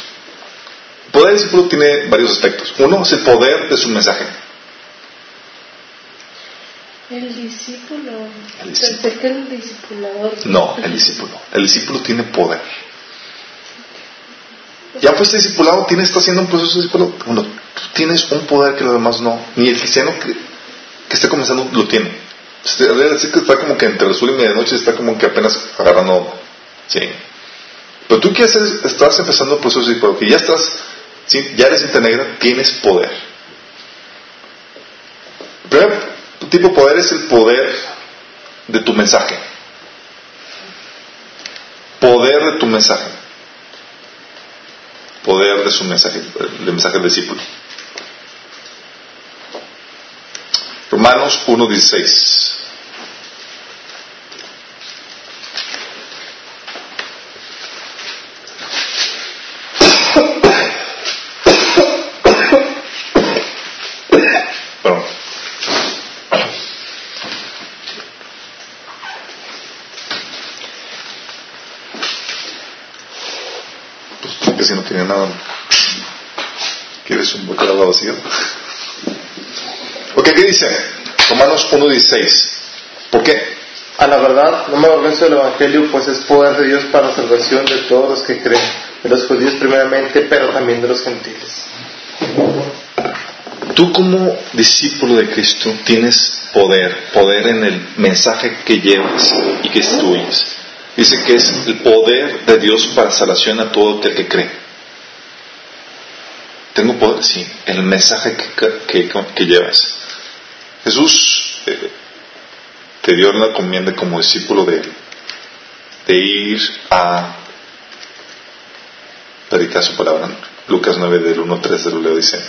El poder del discípulo tiene varios aspectos. Uno es el poder de su mensaje. El discípulo. El discípulo. que el discipulador. No, el discípulo. El discípulo tiene poder. Ya fuiste discipulado, tienes, está haciendo un proceso de discípulo. Bueno, tú tienes un poder que los demás no. Ni el cristiano que, que esté comenzando lo tiene. decir que está como que entre el sur y medianoche está como que apenas agarrando. Sí. Pero tú que estás empezando el proceso de que ya estás, ya eres negra, tienes poder. Tu tipo de poder es el poder de tu mensaje. Poder de tu mensaje. Poder de su mensaje, el mensaje del discípulo. Romanos 1.16. Perdón. Pues ¿quieres un bocado vacío? Ok, ¿qué dice? Romanos 1.16. ¿Por qué? A la verdad, no me avergüenzo del Evangelio, pues es poder de Dios para la salvación de todos los que creen, de los judíos primeramente, pero también de los gentiles. Tú como discípulo de Cristo tienes poder, poder en el mensaje que llevas y que instruyes. Dice que es el poder de Dios para salvación a todo aquel que cree. Tengo poder, sí, el mensaje que, que, que llevas. Jesús eh, te dio la encomienda como discípulo de de ir a predicar su palabra. Lucas 9 del 1 3 del leo dice,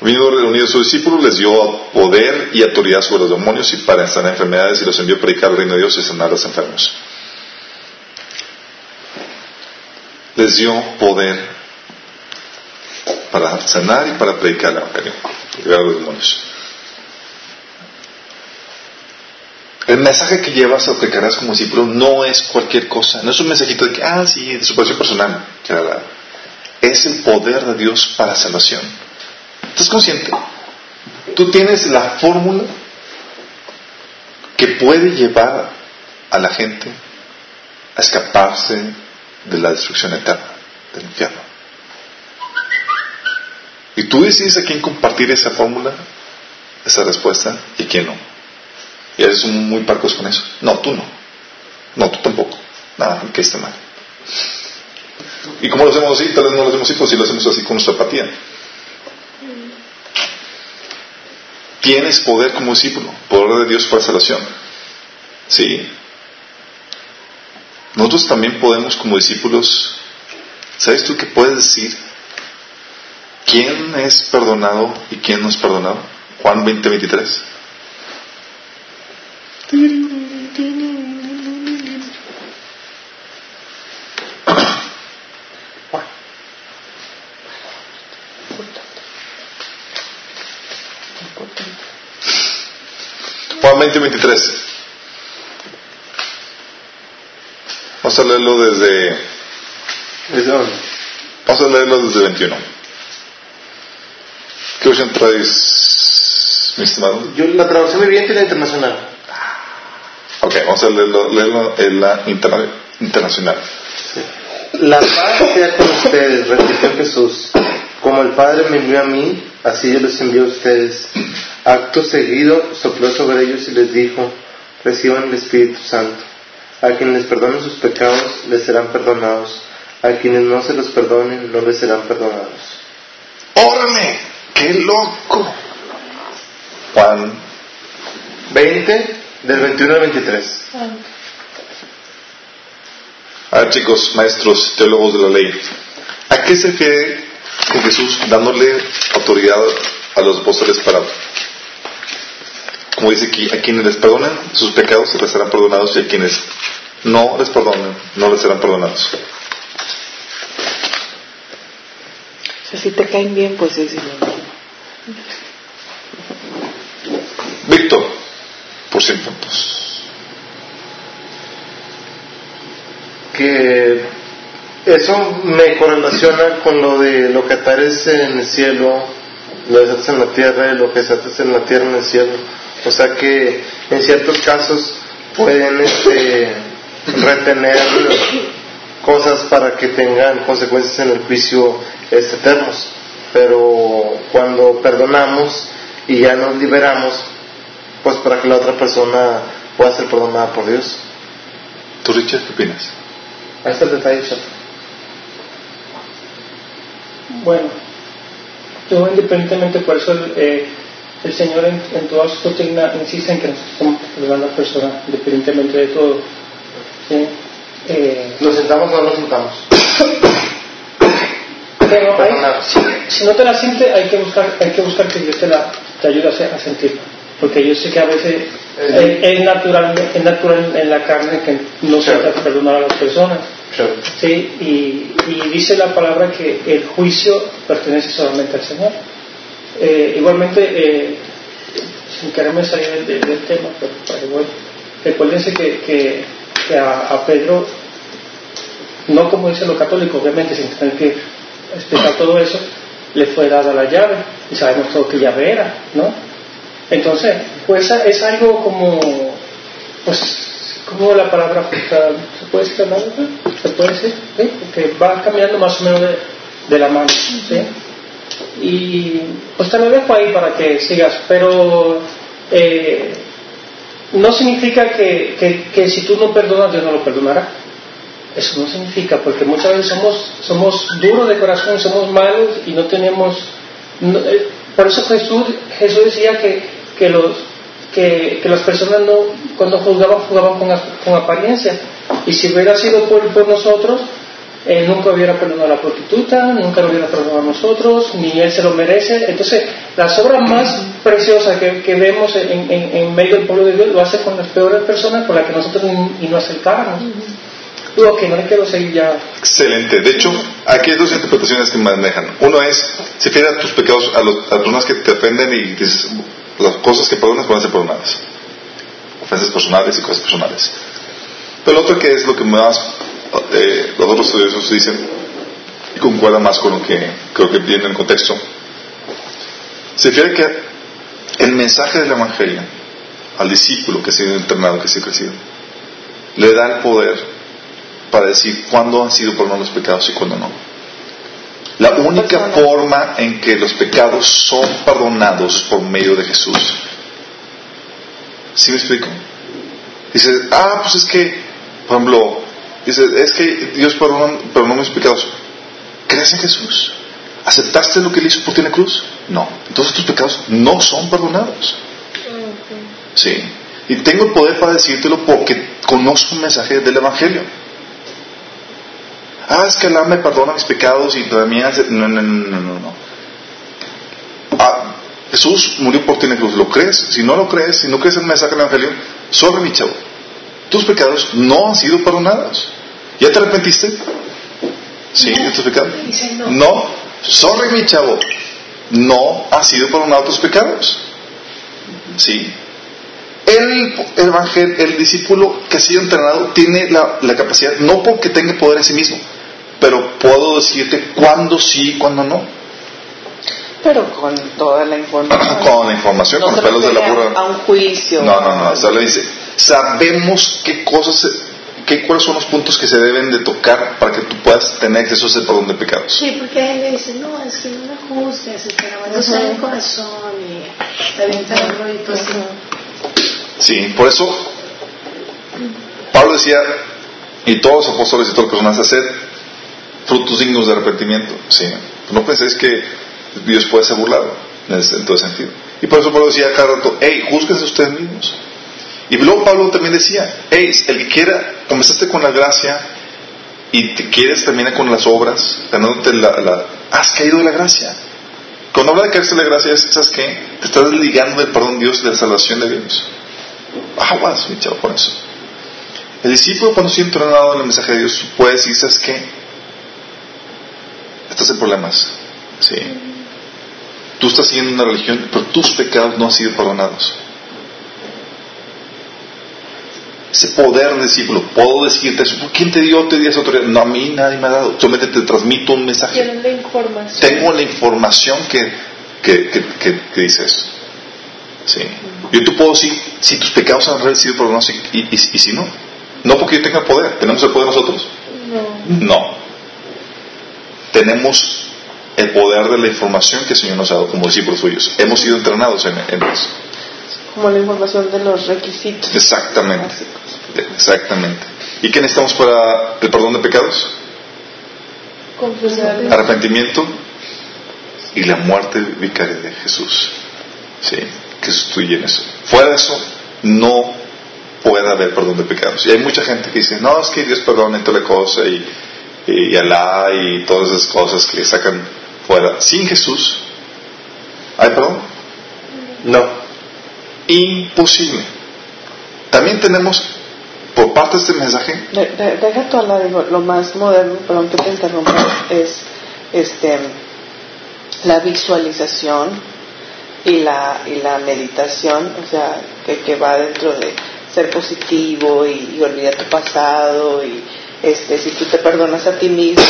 Habiendo reunido a sus discípulos, les dio poder y autoridad sobre los demonios y para sanar enfermedades y los envió a predicar el reino de Dios y sanar a los enfermos. Les dio poder para sanar y para predicar el evangelio, los demonios. El mensaje que llevas o que cargas como discípulo no es cualquier cosa, no es un mensajito de que, ah, sí, de superación personal. Es el poder de Dios para salvación. ¿Estás consciente? Tú tienes la fórmula que puede llevar a la gente a escaparse de la destrucción eterna, del infierno. Y tú decides a quién compartir esa fórmula, esa respuesta, y quién no. Y eres muy parcos con eso. No, tú no. No, tú tampoco. Nada, que esté mal. ¿Y cómo lo hacemos así? Tal vez no lo hacemos así, pues si lo hacemos así con nuestra apatía. Tienes poder como discípulo, poder de Dios para salvación. Sí. Nosotros también podemos como discípulos, ¿sabes tú qué puedes decir? ¿Quién es perdonado y quién no es perdonado? Juan 20, 23. Juan 20, 23. Vamos a leerlo desde. Vamos a leerlo desde 21. ¿Qué versión traes, mi estimado? Yo, la traducción viviente y la internacional. Ok, vamos a leerlo, leerlo en la interna- internacional. La paz sea con ustedes, repitió Jesús. Como el Padre me envió a mí, así yo los envío a ustedes. Acto seguido sopló sobre ellos y les dijo, reciban el Espíritu Santo. A quienes les perdonen sus pecados, les serán perdonados. A quienes no se los perdonen, no les serán perdonados. ¡Órale! ¡Qué loco! Juan 20, del 21 al 23. A ver, chicos, maestros, teólogos de la ley, ¿a qué se refiere Jesús dándole autoridad a los apóstoles para, como dice aquí, a quienes les perdonan sus pecados se les serán perdonados y a quienes no les perdonen no les serán perdonados? Si te caen bien, pues no. Víctor, por 100 puntos. que eso me correlaciona con lo de lo que atares en el cielo, lo que desatas en la tierra y lo que desatas en la tierra en el cielo. O sea que en ciertos casos pueden este, retener cosas para que tengan consecuencias en el juicio este, eternos. Pero cuando perdonamos y ya nos liberamos, pues para que la otra persona pueda ser perdonada por Dios. ¿Tú, Richard, qué opinas? Ahí está el detalle, Chato. Bueno, yo independientemente por eso eh, el Señor en, en toda su doctrina insiste en que nosotros perdonar a la persona independientemente de todo. ¿sí? Eh, ¿Nos sentamos o no nos sentamos? Perdonar. si, si no te la sientes, hay que buscar, hay que buscar que Dios te, la, te ayude a, se- a sentirla. Porque yo sé que a veces Eh, es, es natural, es natural en la carne que no se trata de perdonar a las personas. Sí, y, y dice la palabra que el juicio pertenece solamente al Señor. Eh, igualmente, eh, sin quererme salir del, del- del tema, pero pero bueno, recuérdense que, que, que a, a Pedro, no como dicen los católicos, obviamente, sin tener que explicar todo eso, le fue dada la llave, y sabemos todo qué llave era, ¿no? Entonces, pues es algo como, pues, como la palabra ¿se puede decir la? ¿Se puede decir? Porque va cambiando más o menos de, de la mano, ¿sí? Y pues te lo dejo ahí para que sigas, pero eh, no significa que, que, que si tú no perdonas, Dios no lo perdonará. Eso no significa, porque muchas veces somos, somos duros de corazón, somos malos y no tenemos... no- eh, por eso Jesús, Jesús decía que, que, los, que, las personas no, cuando juzgaban, juzgaban con, con apariencia. Y si hubiera sido por, por nosotros, él nunca hubiera perdonado a la prostituta, nunca lo hubiera perdonado a nosotros, ni él se lo merece. Entonces, las obras más preciosas que, que vemos en, en- medio del pueblo de Dios lo hace con las peores personas con las que nosotros ni, ni nos Ok, no le quiero seguir ya. Excelente. De hecho, aquí hay dos interpretaciones que manejan. Uno es, se refiere a tus pecados, a, los- a las personas que te ofenden y dices, las cosas que perdonas pueden ser perdonadas. Ofensas personales y cosas personales. Pero el otro que es lo que más eh, los otros estudiosos dicen, y concuerda más con lo que creo que viene en el contexto, se refiere que el mensaje del Evangelio al discípulo que ha sido entrenado, que ha sido crecido, le da el poder para decir cuándo han sido perdonados los pecados y cuándo no. La única forma en que los pecados son perdonados por medio de Jesús. ¿Sí me explico? Dice, ah, pues es que, por ejemplo, dice, es que Dios perdonó, perdonó mis pecados. ¿Crees en Jesús? ¿Aceptaste lo que Él hizo por ti en la cruz? No. Entonces tus pecados no son perdonados. Sí. Y tengo el poder para decírtelo porque conozco un mensaje del Evangelio. Ah, es que Alá me perdona mis pecados y también hace... No, no, no, no, no. no. Ah, Jesús murió por ti en la cruz. ¿Lo crees? Si no lo crees, si no crees en el mensaje del Evangelio, sobre mi chavo. Tus pecados no han sido perdonados. ¿Ya te arrepentiste? ¿Sí? ¿De tus pecados? No. Sorry, mi chavo. No han sido perdonados tus pecados. ¿Sí? El, el, evangel- el discípulo que ha sido entrenado tiene la, la capacidad, no porque tenga poder en sí mismo, pero puedo decirte cuándo sí y cuándo no. Pero con toda la información. Con la información, no con los pelos de la burra. a un juicio. No, no, no. Solo dice, sabemos qué cosas, qué, cuáles son los puntos que se deben de tocar para que tú puedas tener acceso a ese perdón de pecados. Sí, porque él le dice, no, es que no me juzgues, pero bueno, está en el corazón y está bien todo el rollito así. Sí, por eso Pablo decía, y todos los apóstoles y todas las personas, hacer frutos dignos de arrepentimiento. Sí, no penséis que Dios puede ser burlado en, todo sentido. Y por eso Pablo decía cada rato, hey, júzguense ustedes mismos. Y luego Pablo también decía, hey, el que quiera, comenzaste con la gracia y te quieres terminar con las obras, ganándote la, la- has caído de la gracia. Cuando habla de caerse de la gracia, es, ¿sabes qué? Te estás desligando del perdón de Dios y de la salvación de Dios. Aguas, mi chavo, por eso. El discípulo, cuando sigue entrenado en el mensaje de Dios, puede decir, ¿sabes qué? Estás en problemas. Sí. Tú estás siguiendo una religión, pero tus pecados no han sido perdonados. Ese poder de discípulo, puedo decirte eso. ¿Quién te dio? ¿Te dio esa autoridad? No, a mí nadie me ha dado. Solamente te transmito un mensaje. Tienen la información. Tengo la información que, que, que, que- que dice eso. Sí. Yo te puedo decir si tus pecados han sido perdonados y, y, y- y si no. No porque yo tenga poder. ¿Tenemos el poder nosotros? No. No. Tenemos el poder de la información que el Señor nos ha dado como discípulos suyos. Hemos sido entrenados en, en eso. Como la información de los requisitos. Exactamente. básicos. Exactamente. ¿Y qué necesitamos para el perdón de pecados? Confesar. Arrepentimiento y la muerte vicaria de Jesús. ¿sí? que sustituyen eso. Fuera de eso, no puede haber perdón de pecados. Y hay mucha gente que dice, no, es que Dios perdona y toda la cosa, y, y Alá y todas esas cosas que sacan fuera. Sin Jesús, ¿hay perdón? No. Imposible. También tenemos, por parte de este mensaje, De- de- deja digo, lo más moderno, perdón te interrumpa, es este, la visualización y la, y la meditación, o sea, que, que va dentro de ser positivo y, y olvidar tu pasado y este, si tú te perdonas a ti mismo,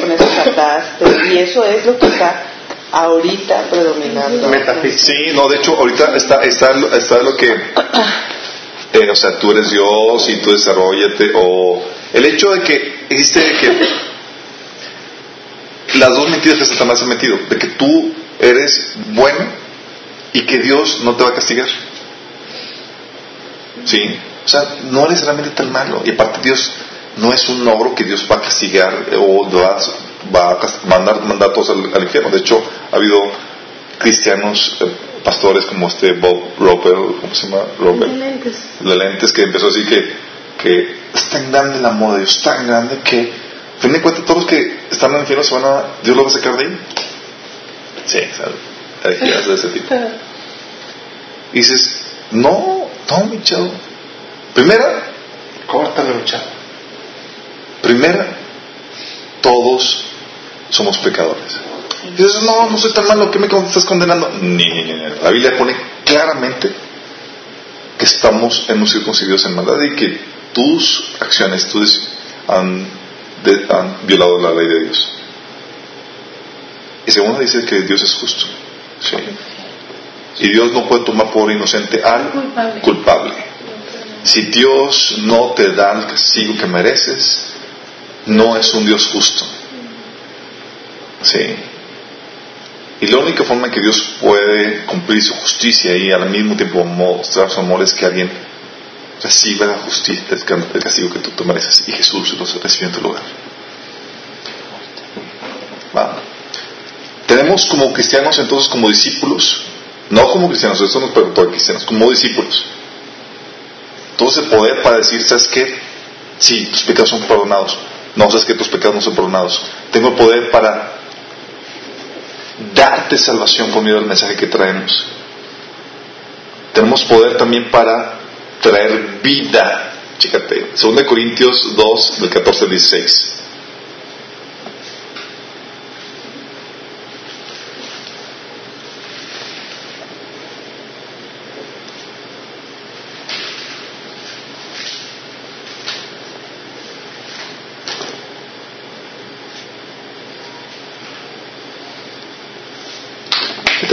con eso trataste, y eso es lo que está ahorita predominando. Metafísica. Sí, no, de hecho, ahorita está, está, está lo que, eh, o sea, tú eres Dios y tú desarrollate, o el hecho de que existe que las dos mentiras que Satanás ha metido, de que tú eres bueno y que Dios no te va a castigar. Sí, o sea, no eres realmente tan malo, y aparte Dios no es un ogro que Dios va a castigar eh, o va, a mandar, mandar todos al, al infierno. De hecho, ha habido cristianos, eh, pastores como este Bob Roper, ¿cómo se llama? Roper, Lentes. de lentes, que empezó así que, que es tan grande el amor de Dios, tan grande que, a fin de cuentas, todos los que están en el infierno se van a, Dios los va a sacar de ahí. Sí, ¿sabes? De ese tipo. Y dices, no, no, mi chavo. Primera, Córtalo, chavo. Primera, todos somos pecadores. Y dices, no, no soy tan malo, ¿qué me estás condenando? Ni, ni, ni. La Biblia pone claramente que estamos hemos sido concebidos en maldad y que tus acciones tus, han, de- han violado la ley de Dios. Y segunda dice que Dios es justo. Sí. Y Dios no puede tomar por inocente al Culpable. culpable. Si Dios no te da el castigo que mereces, no es un Dios justo. Sí. Y la única forma en que Dios puede cumplir su justicia y al mismo tiempo mostrar su amor es que alguien reciba la justicia, el ca- el castigo que tú te mereces. Y Jesús lo recibió en tu lugar. Tenemos como cristianos entonces como discípulos, no como cristianos, eso no es para todos cristianos, como discípulos. Ese poder para decir, ¿sabes qué? Sí, tus pecados son perdonados. No, ¿sabes que Tus pecados no son perdonados. Tengo el poder para darte salvación por medio del mensaje que traemos. Tenemos poder también para traer vida. Fíjate, 2 Corintios 2, del 14 al 16.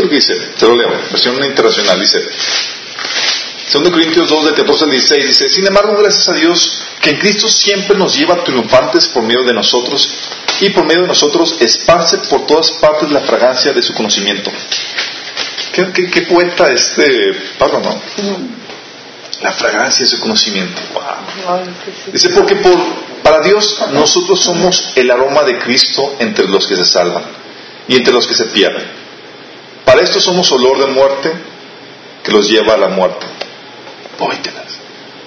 Lo que dice, te lo leo, versión internacional, dice, 2 Corintios 2, del 14 al 16, dice, sin embargo, gracias a Dios, que en Cristo siempre nos lleva triunfantes por medio de nosotros, y por medio de nosotros esparce por todas partes la fragancia de su conocimiento. ¿Qué, qué, qué poeta este Pablo, no? La fragancia de su conocimiento. Wow. Dice, porque por, para Dios nosotros somos el aroma de Cristo entre los que se salvan y entre los que se pierden. Para esto somos olor de muerte que los lleva a la muerte. Óytelas.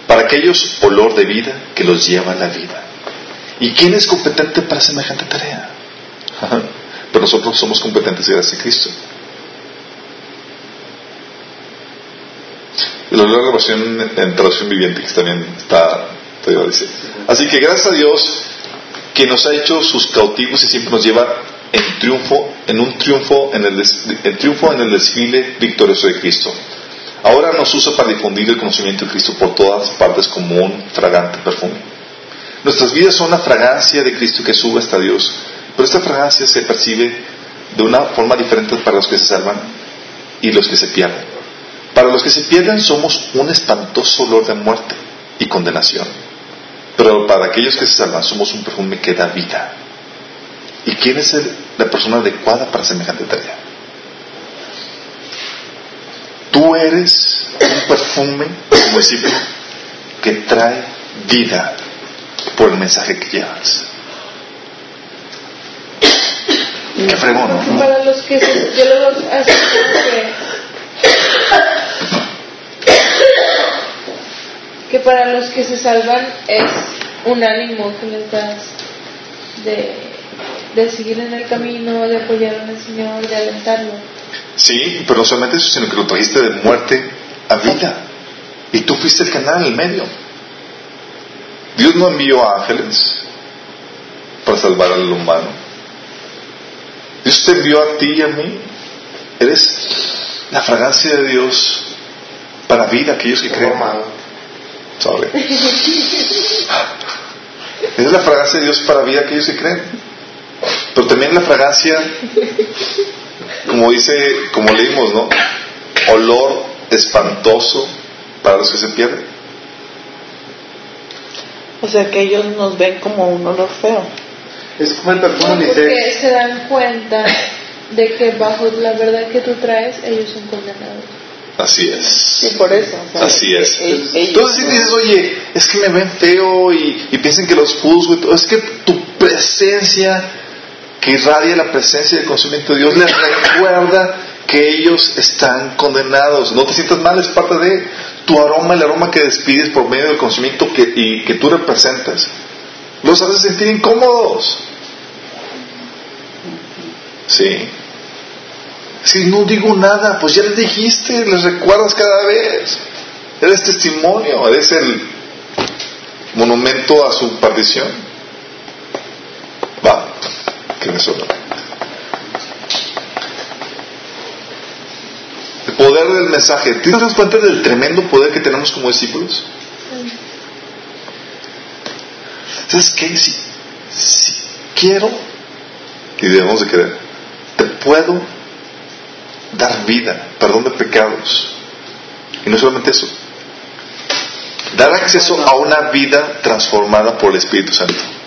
Para aquellos olor de vida que los lleva a la vida. ¿Y quién es competente para semejante tarea? Pero nosotros somos competentes gracias a Cristo. Lo leo en la en traducción viviente, que también está, dice. Así que gracias a Dios que nos ha hecho sus cautivos y siempre nos lleva en triunfo, en un triunfo, en el, triunfo en el desfile victorioso de Cristo. Ahora nos usa para difundir el conocimiento de Cristo por todas partes como un fragante perfume. Nuestras vidas son la fragancia de Cristo que sube hasta Dios, pero esta fragancia se percibe de una forma diferente para los que se salvan y los que se pierden. Para los que se pierden somos un espantoso olor de muerte y condenación, pero para aquellos que se salvan somos un perfume que da vida. ¿Y quién es la persona adecuada para semejante tarea? Tú eres un perfume, como discípulo, que trae vida por el mensaje que llevas. Qué fregón, ¿no? Para los que se, yo lo así que para los que se salvan es un ánimo que les das de de seguir en el camino, de apoyar al Señor, de alentarlo. Sí, pero no solamente eso, sino que lo trajiste de muerte a vida. Y tú fuiste el canal en el medio. Dios no envió ángeles para salvar al humano. Dios te envió a ti y a mí. Eres la fragancia de Dios para vida, aquellos que creen. Sorry. Es la fragancia de Dios para vida, aquellos que creen. Pero también la fragancia, como dice, como leímos, ¿no? Olor espantoso para los que se pierden. O sea que ellos nos ven como un olor feo. Es como el perfume Porque unisex. se dan cuenta de que bajo la verdad que tú traes, ellos son condenados. Así es. Sí, por eso. o sea, Así es. ellos- Entonces si dices, oye, es que me ven feo y, y piensan que los juzgo y todo, es que tu presencia, que irradia la presencia y el conocimiento de Dios, les recuerda que ellos están condenados. No te sientas mal, es parte de tu aroma, el aroma que despides por medio del conocimiento que, y, que tú representas. Los hace sentir incómodos. Sí. Si no digo nada, pues ya les dijiste, les recuerdas cada vez. Eres testimonio, eres el monumento a su perdición. Va, que. El poder del mensaje. ¿Te das cuenta del tremendo poder que tenemos como discípulos? ¿Sabes qué? Si, si quiero, y debemos de querer, te puedo dar vida, perdón de pecados. Y no solamente eso, dar acceso a una vida transformada por el Espíritu Santo.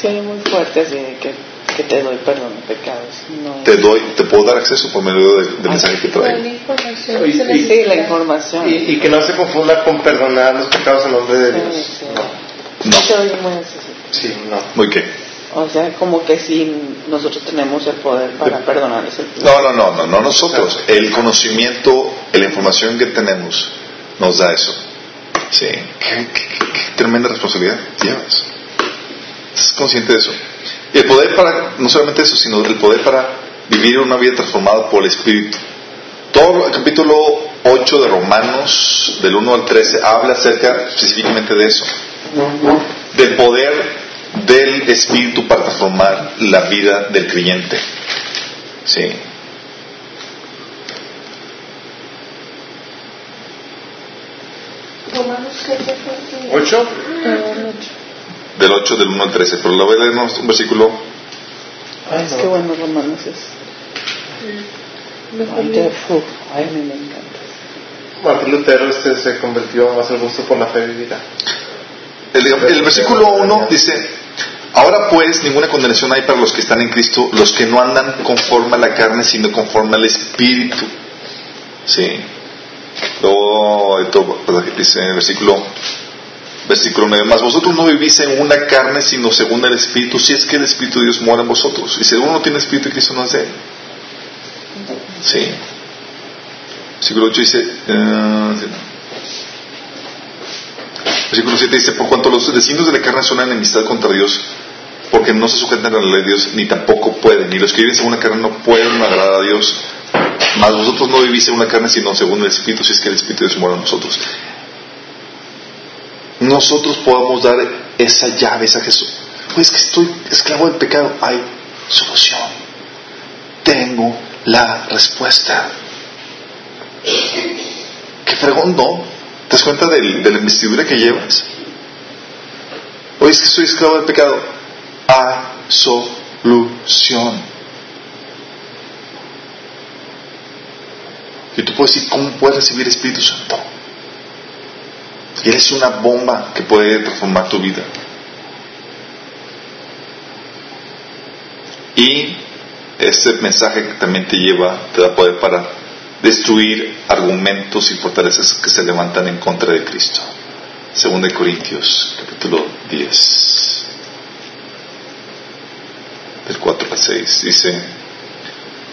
Es que se oye muy fuerte así de que, que te doy perdón de pecados. No. Te doy, te puedo dar acceso por medio del, del mensaje que Toda la traigo. información Y- y-. Sí, la información. Y, y que no se confunda con perdonar los pecados en nombre de Dios. Sí, sí. No. No, Se oye muy. Sí, no. muy qué. O sea, como que si nosotros tenemos el poder para perdonarles el No, no, no, no, no nosotros. El conocimiento, la información que tenemos nos da eso. Sí, qué, qué- qué- qué tremenda responsabilidad llevas. ¿Estás consciente de eso? Y el poder para, no solamente eso, sino el poder para vivir una vida transformada por el Espíritu. Todo el capítulo 8 de Romanos, del 1 al 13, habla acerca específicamente de eso. Del poder del Espíritu para transformar la vida del creyente. Sí. Romanos que te falta. ¿Ocho? Del 8 del 1 al 13. Pero lo voy a leer un versículo. Ay, Es no. que bueno, Romanos es. Mejor Ay, me encanta. Martín Lutero este se convirtió más al gusto por la fe vivida. El, el versículo 1 dice: Ahora pues, ninguna condenación hay para los que están en Cristo, los que no andan conforme a la carne, sino conforme al Espíritu. Sí. Luego, esto, dice en el versículo, versículo 9: Más vosotros no vivís en una carne, sino según el Espíritu, si es que el Espíritu de Dios mora en vosotros. Y si uno tiene Espíritu de Cristo, no es él. Sí. Versículo 8 dice: eh, sí. Versículo 7 dice, por cuanto los designios de la carne son enemistad contra Dios, porque no se sujetan a la ley de Dios, ni tampoco pueden, y los que viven según la carne no pueden agradar a Dios, mas vosotros no vivís según la carne, sino según el Espíritu, si es que el Espíritu de Dios mora en nosotros. Nosotros podamos dar esa llave, esa Jesús. Pues que estoy esclavo del pecado, hay solución. Tengo la respuesta. Qué fregón, ¿no? ¿Te das cuenta de la investidura que llevas? Oye, es que soy esclavo del pecado. A solución. Y tú puedes decir, ¿cómo puedes recibir Espíritu Santo? Eres una bomba que puede transformar tu vida. Y este mensaje también te lleva, te da poder para destruir argumentos y fortalezas que se levantan en contra de Cristo. Según de Corintios, capítulo 10, del 4 al 6, dice,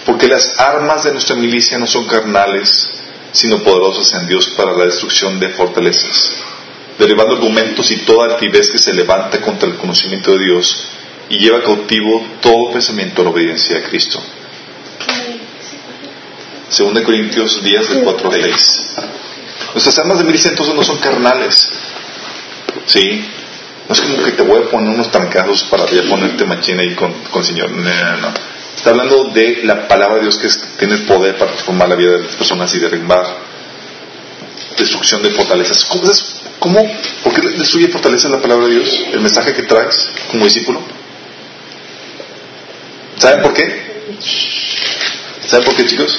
porque las armas de nuestra milicia no son carnales, sino poderosos en Dios para la destrucción de fortalezas, derribando argumentos y toda altivez que se levanta contra el conocimiento de Dios y lleva cautivo todo pensamiento a la obediencia a Cristo. 2 Corintios 10 del 4 al 6. Nuestras armas de milicia entonces no son carnales. ¿Sí? No es como que te voy a poner unos trancazos para ya ponerte machina ahí con, con el Señor. No, no, no. Está hablando de la palabra de Dios que tiene el poder para transformar la vida de las personas y derribar destrucción de fortalezas. ¿Cómo, es, ¿Cómo? ¿Por qué destruye fortaleza la palabra de Dios? El mensaje que traes como discípulo. ¿Saben por qué? ¿Saben por qué, chicos?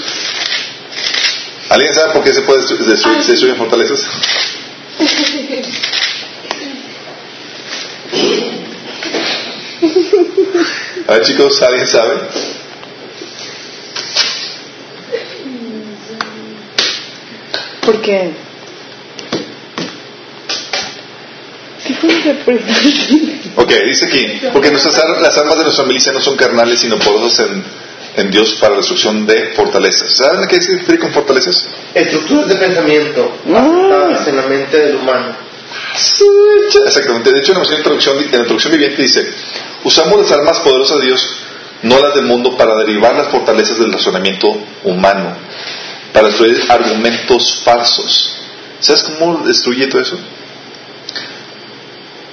¿Alguien sabe por qué se puede destruir, se destruyen fortalezas? A ver, chicos, ¿alguien sabe? ¿Por qué? ¿Qué fue lo que Ok, dice aquí, porque nuestras, las armas de nuestra milicia no son carnales, sino poderosas en, en Dios para la destrucción de fortalezas. ¿Saben qué se refiere con fortalezas? Estructuras de pensamiento aceptadas en la mente del humano. Exactamente. De hecho, en la introducción, en la introducción viviente dice, usamos las armas poderosas de Dios, no las del mundo, para derribar las fortalezas del razonamiento humano, para destruir argumentos falsos. ¿Sabes cómo destruye todo eso?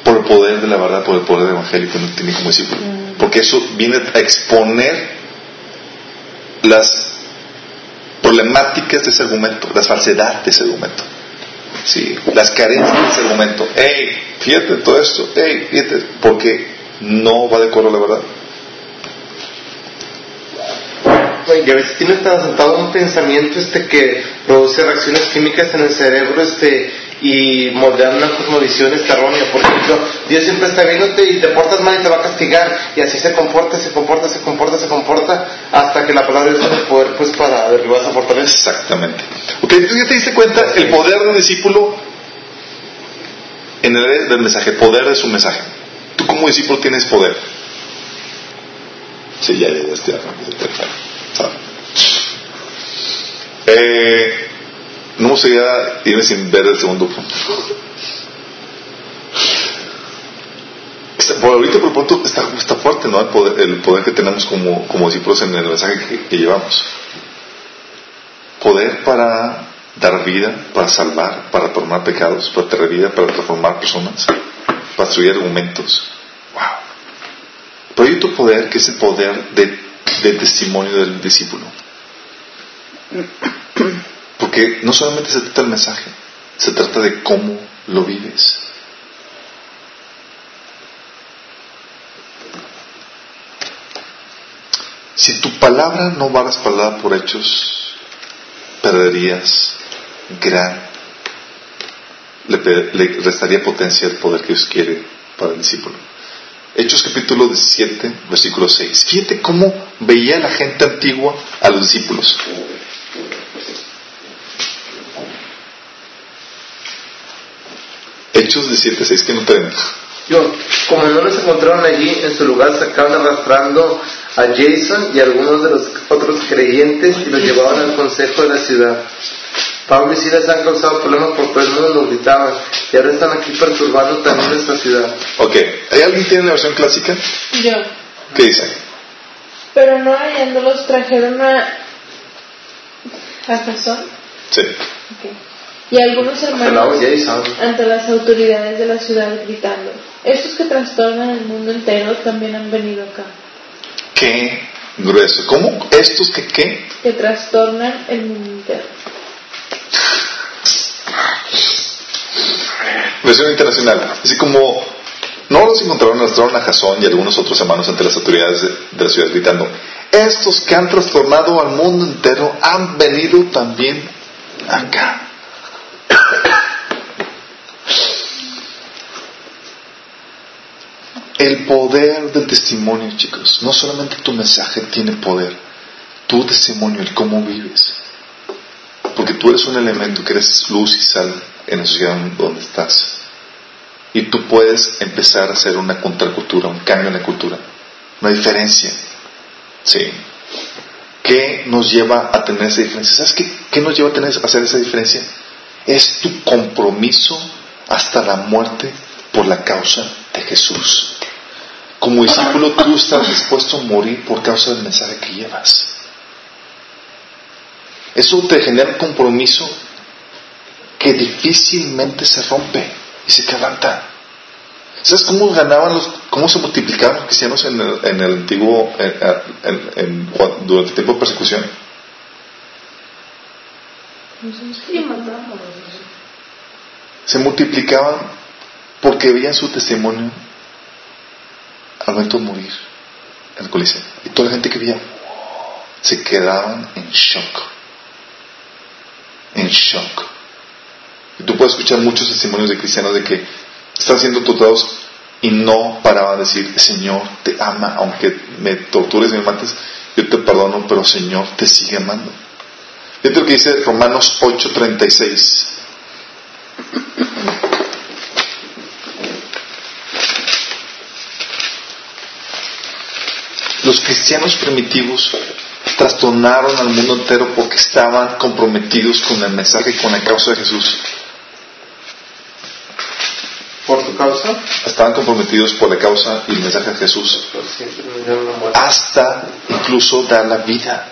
Por el poder de la verdad, por el poder evangélico que tiene como discípulo. Porque eso viene a exponer las problemáticas de ese argumento, la falsedad de ese argumento, ¿sí? las carencias de ese argumento. Hey, fíjate todo esto, hey, fíjate, porque no va de acuerdo a la verdad. Y a veces tiene tan sentado un pensamiento este que produce reacciones químicas en el cerebro este y moldear una cosmovisión errónea. Por ejemplo, Dios siempre está viéndote y te portas mal y te va a castigar. Y así se comporta, se comporta, se comporta, se comporta, hasta que la palabra de Dios tiene poder pues, para derribar esa fortaleza. Exactamente. Ok, entonces ya te diste cuenta el poder de un discípulo en el del mensaje, poder de su mensaje. Tú como discípulo tienes poder. Sí, ya, ya, ya, ya, eh, no me gustaría irme sin ver el segundo punto. Por ahorita, por pronto, está, está fuerte, ¿no? El poder, el poder, que tenemos como, como discípulos en el mensaje que, llevamos. Poder para dar vida, para salvar, para perdonar pecados, para tener vida, para transformar personas, para destruir argumentos. ¡Wow! Pero hay otro poder que es el poder de, del testimonio del discípulo. Porque no solamente se trata del mensaje, se trata de cómo lo vives. Si tu palabra no va respaldada por hechos, perderías gran, le, restaría potencia al poder que Dios quiere para el discípulo. Hechos capítulo 17, versículo 6. Fíjate cómo veía la gente antigua a los discípulos. Hechos 17.6 que no tenemos. Yo, como no los encontraron allí, en su lugar sacaron arrastrando a Jason y algunos de los otros creyentes y los llevaban al consejo de la ciudad. Pablo y Silas han causado problemas por mundo, lo gritaban, y ahora están aquí perturbando también esta ciudad. Ok, ¿hay alguien que tiene la versión clásica? Yo. ¿Qué dice? Pero no hallándolos trajeron a... ¿A Jasón? Sí. Okay y algunos hermanos ante las autoridades de la ciudad gritando, estos que trastornan el mundo entero también han venido acá. Qué grueso. ¿Cómo? ¿Estos que qué? Que trastornan el mundo entero. Versión internacional. Así como no los encontraron, arrastraron a Jasón y algunos otros hermanos ante las autoridades de, de la ciudad gritando, estos que han trastornado al mundo entero han venido también acá. El poder del testimonio, chicos. No solamente tu mensaje tiene poder, tu testimonio, el cómo vives. Porque tú eres un elemento que eres luz y sal en la sociedad donde estás. Y tú puedes empezar a hacer una contracultura, un cambio en la cultura, una diferencia. Sí. ¿qué nos lleva a tener esa diferencia? ¿Sabes qué, qué nos lleva a, tener, a hacer esa diferencia? Es tu compromiso hasta la muerte por la causa de Jesús. Como discípulo tú estás dispuesto a morir por causa del mensaje que llevas. Eso te genera un compromiso que difícilmente se rompe y se quebranta. ¿Sabes cómo ganaban los, cómo se multiplicaban los cristianos en el, en el antiguo, en, durante el tiempo de persecución? Se multiplicaban porque veían su testimonio al momento de morir en el coliseo. Y toda la gente que veía se quedaban en shock. En shock. Y tú puedes escuchar muchos testimonios de cristianos de que están siendo torturados y no paraban de decir, Señor te ama, aunque me tortures y me mates, yo te perdono, pero Señor te sigue amando. Fíjate lo que dice Romanos 8:36. Los cristianos primitivos trastornaron al mundo entero porque estaban comprometidos con el mensaje y con la causa de Jesús. ¿Por tu causa? Estaban comprometidos por la causa y el mensaje de Jesús. Hasta incluso dar la vida.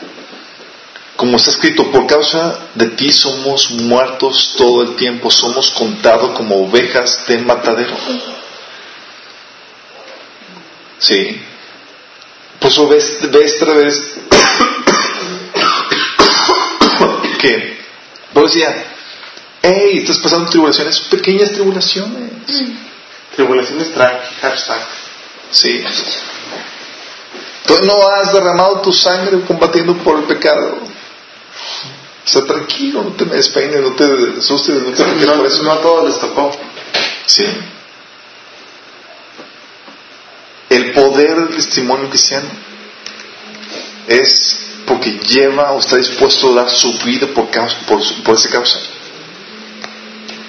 Como está escrito, por causa de ti somos muertos todo el tiempo, somos contados como ovejas de matadero. Sí. Por eso ves, ves otra vez que, decía, hey, estás pasando tribulaciones, pequeñas tribulaciones. Tribulaciones tranqui, hashtag. Sí. Tú no has derramado tu sangre combatiendo por el pecado. O sea, tranquilo, no te despeines, no te asustes, no te no, por eso. No a todos les tocó. Sí. El poder del testimonio cristiano es porque lleva o está dispuesto a dar su vida por, causa, por, por esa causa.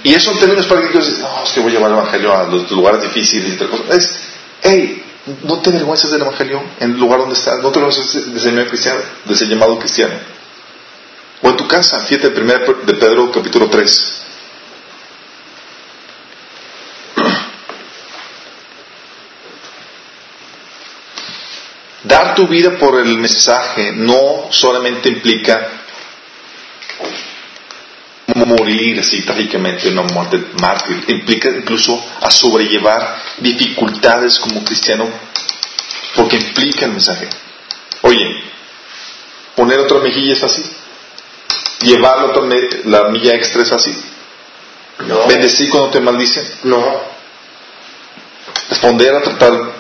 Y eso en términos prácticos es, no, es que voy a llevar el Evangelio a los lugares difíciles y tal cosa. Es, hey, no te avergüences del Evangelio en el lugar donde estás, no te avergüences de ese, cristiano, de llamado cristiano. O en tu casa, fíjate, primera de Pedro capítulo 3. Dar tu vida por el mensaje no solamente implica morir así trágicamente, una muerte mártir, implica incluso a sobrellevar dificultades como cristiano, porque implica el mensaje. Oye, poner otra mejilla es así, llevar la, otra la milla extra es así, no. bendecir cuando te maldicen, no, responder a tratar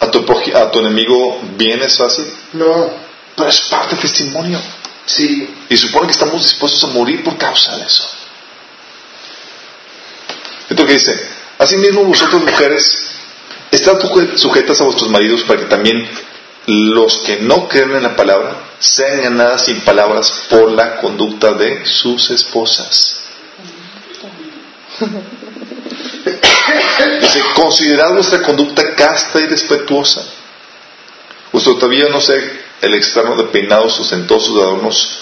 a tu, a tu enemigo bien es fácil, no, pero es parte del testimonio. Sí. Y supone que estamos dispuestos a morir por causa de eso. Esto que dice, asimismo vosotros mujeres, estad sujetas a vuestros maridos para que también los que no creen en la palabra sean ganadas sin palabras por la conducta de sus esposas. Dice, considerad vuestra conducta casta y respetuosa. Usted todavía no sé el externo de peinados ostentosos, de adornos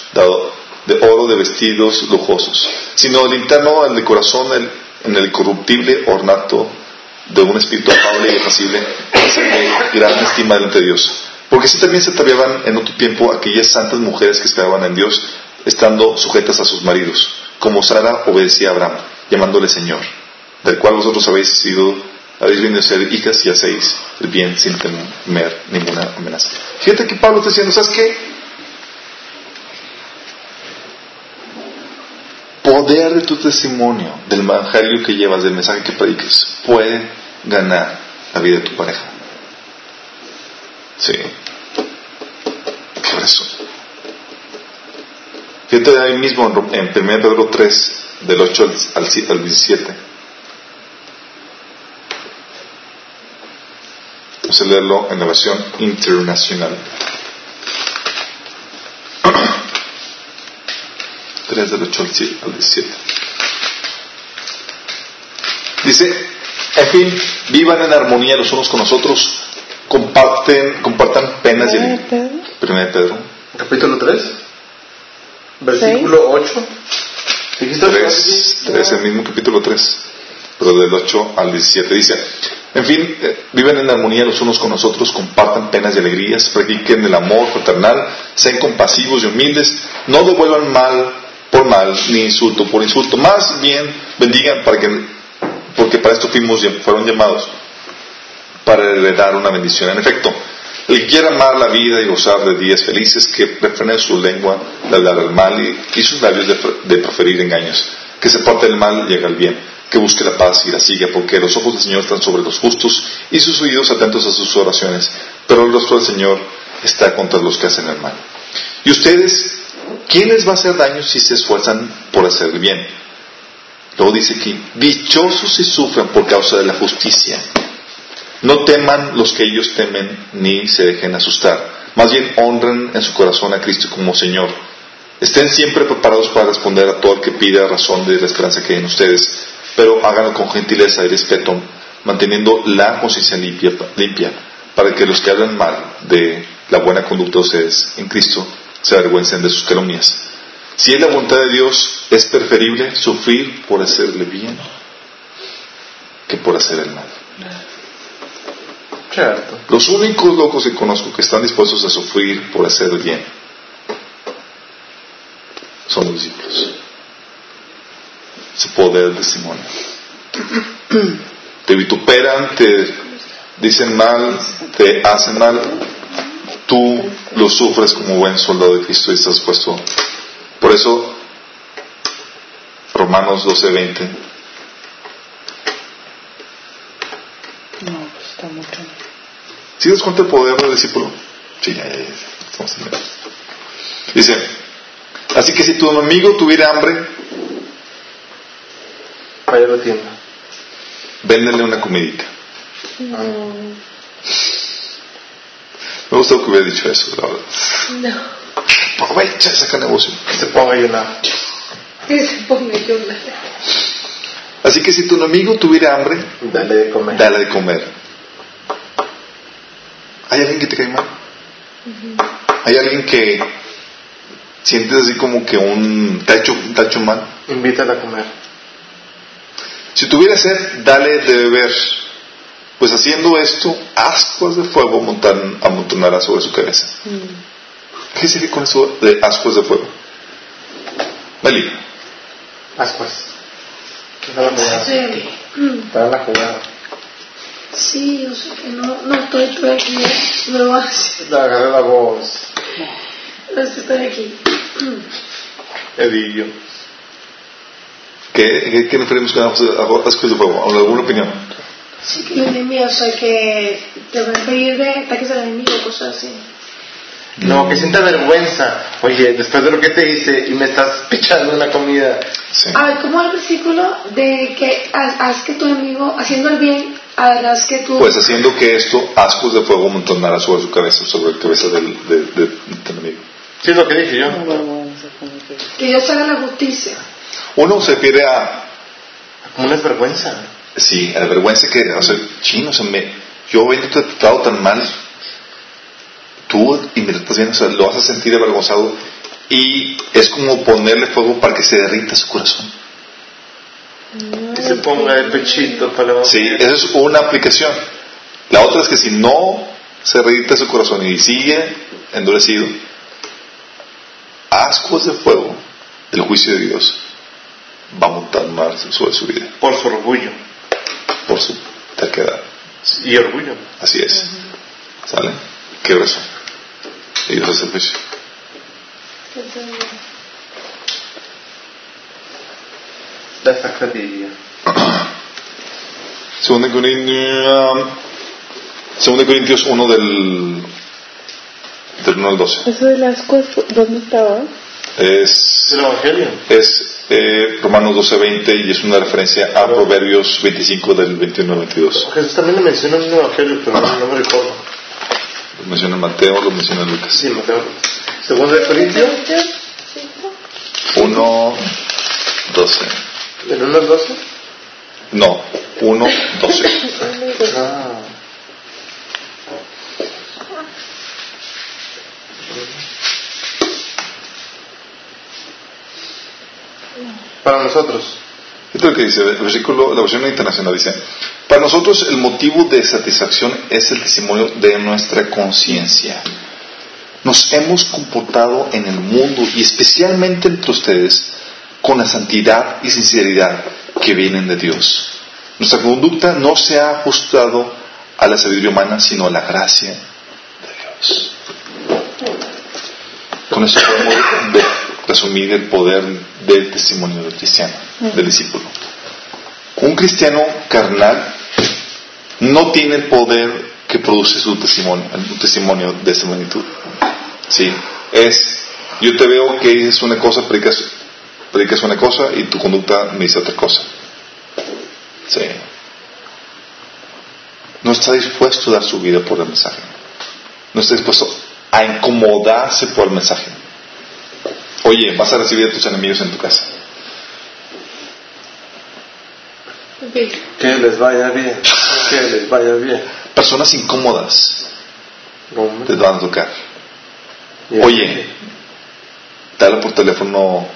de oro, de vestidos lujosos, sino el interno, el de corazón, en el corruptible ornato de un espíritu afable y apacible, de gran estima delante de Dios. Porque así también se ataviaban en otro tiempo aquellas santas mujeres que esperaban en Dios, estando sujetas a sus maridos, como Sara obedecía a Abraham, llamándole Señor, del cual vosotros habéis sido habéis venido a ser hijas y hacéis el bien sin temer ninguna amenaza. Fíjate que Pablo está diciendo, ¿sabes qué? Poder de tu testimonio, del evangelio que llevas, del mensaje que predicas, puede ganar la vida de tu pareja. Sí. Por eso. Fíjate ahí mismo en 1 Pedro 3, del 8 al 17 Vamos a leerlo en la versión internacional. 3 del 8 al 17. Dice, en fin, vivan en armonía los unos con los otros, comparten, compartan penas y? Primera Pedro Capítulo 3, versículo 8. ¿Dijiste 3, 3, el mismo capítulo 3, pero del 8 al 17 dice, en fin, eh, viven en armonía los unos con los otros, compartan penas y alegrías, practiquen el amor fraternal, sean compasivos y humildes, no devuelvan mal por mal ni insulto por insulto, más bien bendigan para que, porque para esto fuimos, fueron llamados, para heredar una bendición. En efecto, el que quiera amar la vida y gozar de días felices, que refrene su lengua de hablar el mal y, sus labios de, proferir engaños. Que se parte del mal y llega el bien. Que busque la paz y la siga, porque los ojos del Señor están sobre los justos y sus oídos atentos a sus oraciones. Pero el rostro del Señor está contra los que hacen el mal. Y ustedes, ¿quién les va a hacer daño si se esfuerzan por hacer el bien? Luego dice aquí, dichosos si sufren por causa de la justicia no teman los que ellos temen ni se dejen asustar. Más bien honren en su corazón a Cristo como Señor. Estén siempre preparados para responder a todo el que pida razón de la esperanza que hay en ustedes, pero háganlo con gentileza y respeto, manteniendo la conciencia limpia, limpia, para que los que hablan mal de la buena conducta de ustedes en Cristo se avergüencen de sus calumnias. Si es la voluntad de Dios, es preferible sufrir por hacerle bien que por hacer el mal. Los únicos locos que conozco que están dispuestos a sufrir por hacer el bien son los discípulos. Ese poder de testimonio. Te vituperan, te dicen mal, te hacen mal. Tú lo sufres como buen soldado de Cristo y estás dispuesto. Por eso, Romanos 12:20. No, pues está mucho. ¿Sí das cuenta el poder del discípulo? Sí, ya, ya, Dice, así que si tu amigo tuviera hambre, vaya a la tienda. Véndele una comidita. Me gusta que hubiera dicho eso, la verdad. No. Aprovecha, saca negocio. Que se ponga a ayunar. Que se ponga a ayunar. Así que si tu amigo tuviera hambre, dale de comer. Dale de comer. ¿Hay alguien que te cae mal? ¿Hay alguien que sientes así como que un tacho, tacho mal? Invítala a comer. Si tuviera sed, dale de beber. Pues haciendo esto, ascuas de fuego montan, amontonará sobre su cabeza. Mm. ¿Qué sigue con eso de ascuas de fuego? Meli. Ascuas. Para la jugada. Sí, yo sé que no, no estoy aquí, me lo hace. Agarré la voz. No estoy aquí. Edillo. ¿Qué, qué, qué referimos con ascuas de fuego? ¿Alguna opinión? Sí, que el enemigo, o sea, que te van a pedir de ataques al enemigo, cosas así. No, que sienta vergüenza. Oye, después de lo que te hice y me estás pichando una comida. Sí. A ver, ¿cómo el versículo de que haz que tu enemigo, haciendo el bien, harás que tú... Pues haciendo que esto, ascos de fuego montonara sobre su cabeza, sobre la cabeza del, de, de, enemigo. Sí, es lo que dije yo. Que Dios haga la justicia. Uno se refiere a... Una vergüenza. Sí, a la vergüenza que, o sea, chino, o sea, me, yo habiéndote tratado tan mal, tú y me lo estás viendo, o sea, lo vas a sentir avergonzado y es como ponerle fuego para que se derrita su corazón. Que se ponga el pechito para Sí, esa es una aplicación. La otra es que si no se derrita su corazón y sigue endurecido, ascuas de fuego del juicio de Dios va a montar más sobre su vida. Por su orgullo. Por su terquedad. Y orgullo. Así es. ¿Sale? Qué razón. Y Dios hace el juicio. La sacradería. Segunda Corintios, Segunda Corintios 1 del, del 1 al 12. ¿Eso de las cosas dónde estaba? Es, ¿El Evangelio? Es eh, Romanos 12, 20 y es una referencia a Proverbios 25 del 21 al 22. Jesús también lo menciona en el Evangelio, pero no, me recuerdo. Lo menciona Mateo, lo menciona Lucas. Sí, Mateo. Segunda de Corintios. 1, 12. ¿El 1 al 12? No, 1, 12. ah. Para nosotros. Esto es lo que dice el versículo, la versión internacional dice, para nosotros el motivo de satisfacción es el testimonio de nuestra conciencia. Nos hemos comportado en el mundo y especialmente entre ustedes con la santidad y sinceridad que vienen de Dios. Nuestra conducta no se ha ajustado a la sabiduría humana, sino a la gracia de Dios. Con eso podemos resumir el poder del testimonio del cristiano, del discípulo. Un cristiano carnal no tiene el poder que produce su testimonio, un testimonio de esa magnitud. Sí, es, yo te veo que dices una cosa, predicas, predicas una cosa y tu conducta me dice otra cosa. Sí. No está dispuesto a dar su vida por el mensaje. No está dispuesto a incomodarse por el mensaje. Oye, vas a recibir a tus enemigos en tu casa. Que les vaya bien. Que les vaya bien. Personas incómodas te van a tocar. Oye, dale por teléfono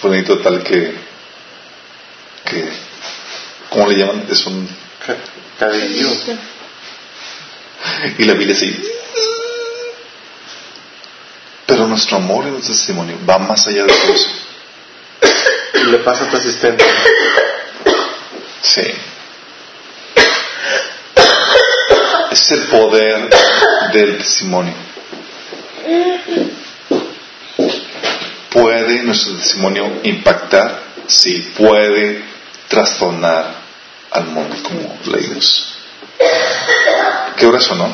fulanito tal que, que, ¿cómo le llaman? Es un, ca- Cariño. y la Biblia así. Pero nuestro amor y nuestro testimonio va más allá de eso. Y le pasa a tu asistente. Sí. Es el poder del testimonio. ¿Puede nuestro testimonio impactar? Sí, puede trastornar al mundo, como leímos. ¿Qué oración, no?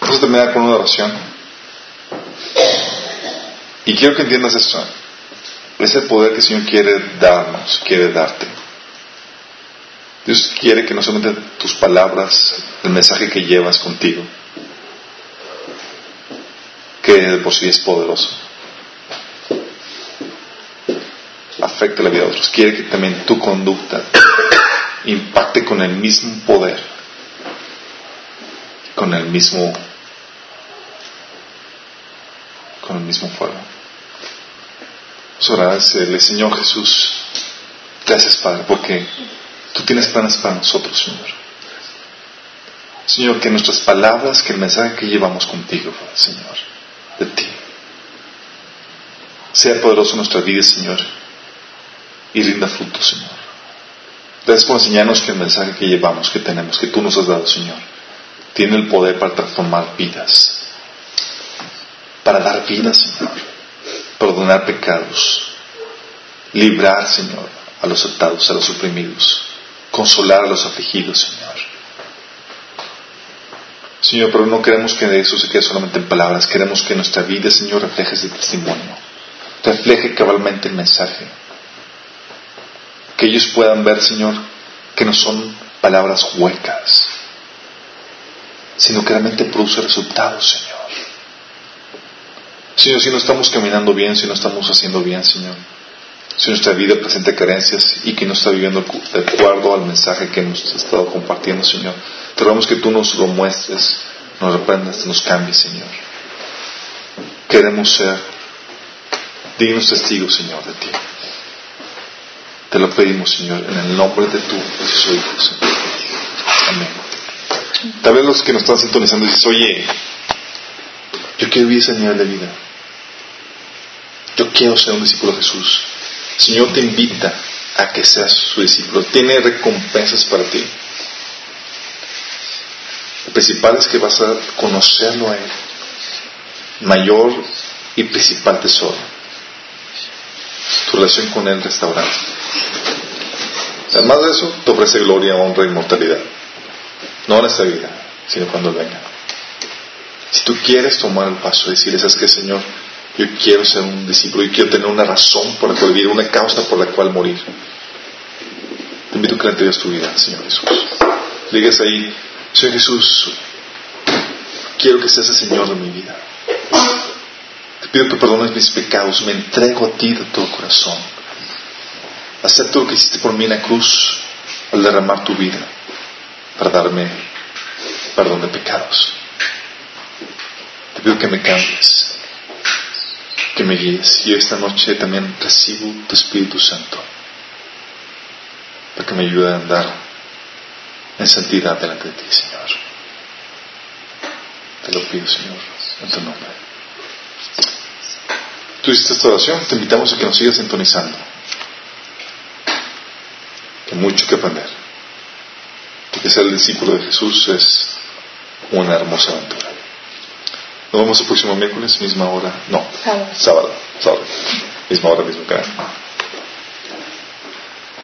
Vamos a terminar con una oración. Y quiero que entiendas esto. Es el poder que el Señor quiere darnos, quiere darte. Dios quiere que no solamente tus palabras, el mensaje que llevas contigo, que de por sí es poderoso, afecte la vida de otros. Quiere que también tu conducta impacte con el mismo poder, con el mismo, con el mismo fuego. Vamos decirle, Señor Jesús, gracias Padre, porque tú tienes planes para nosotros, Señor. Señor, que nuestras palabras, que el mensaje que llevamos contigo, Señor, de ti, sea poderoso en nuestra vida, Señor, y rinda fruto, Señor. Gracias por enseñarnos que el mensaje que llevamos, que tenemos, que tú nos has dado, Señor, tiene el poder para transformar vidas, para dar vida, Señor, perdonar pecados, librar, Señor, a los atados, a los oprimidos, consolar a los afligidos, Señor. Señor, pero no queremos que eso se quede solamente en palabras, queremos que nuestra vida, Señor, refleje ese testimonio, refleje cabalmente el mensaje. Que ellos puedan ver, Señor, que no son palabras huecas, sino que realmente produce resultados, Señor. Señor, si no estamos caminando bien, si no estamos haciendo bien, Señor, si nuestra vida presenta carencias y que no está viviendo de acuerdo al mensaje que hemos estado compartiendo, Señor, te rogamos que tú nos lo muestres, nos reprendas, nos cambies, Señor. Queremos ser dignos testigos, Señor, de ti. Te lo pedimos, Señor, en el nombre de tu precioso Hijo, Señor. Amén. Tal vez los que nos están sintonizando dicen, oye, yo quiero vivir ese nivel de vida. Yo quiero ser un discípulo de Jesús. El Señor te invita a que seas su discípulo. Tiene recompensas para ti. Lo principal es que vas a conocerlo a Él. Mayor y principal tesoro. Tu relación con Él restaurada. Además de eso, te ofrece gloria, honra inmortalidad. No en esta vida, sino cuando venga. Si tú quieres tomar el paso y decirle, ¿sabes qué, Señor? Yo quiero ser un discípulo, yo quiero tener una razón por la cual vivir, una causa por la cual morir. Te invito a que le entregues tu vida, Señor Jesús. Digas ahí, Señor Jesús, quiero que seas el Señor de mi vida. Te pido que perdones mis pecados, me entrego a ti de todo corazón. Acepto lo que hiciste por mí en la cruz al derramar tu vida para darme perdón de pecados. Te pido que me cambies, que me guíes. Y esta noche también recibo tu Espíritu Santo para que me ayude a andar en santidad delante de ti, Señor. Te lo pido, Señor, en tu nombre. Tú hiciste esta oración, te invitamos a que nos sigas sintonizando. Que mucho que aprender. Porque ser discípulo de Jesús es una hermosa aventura. Nos vemos el próximo miércoles, misma hora. No, Sábado. sábado. sábado. Misma hora, mismo canal.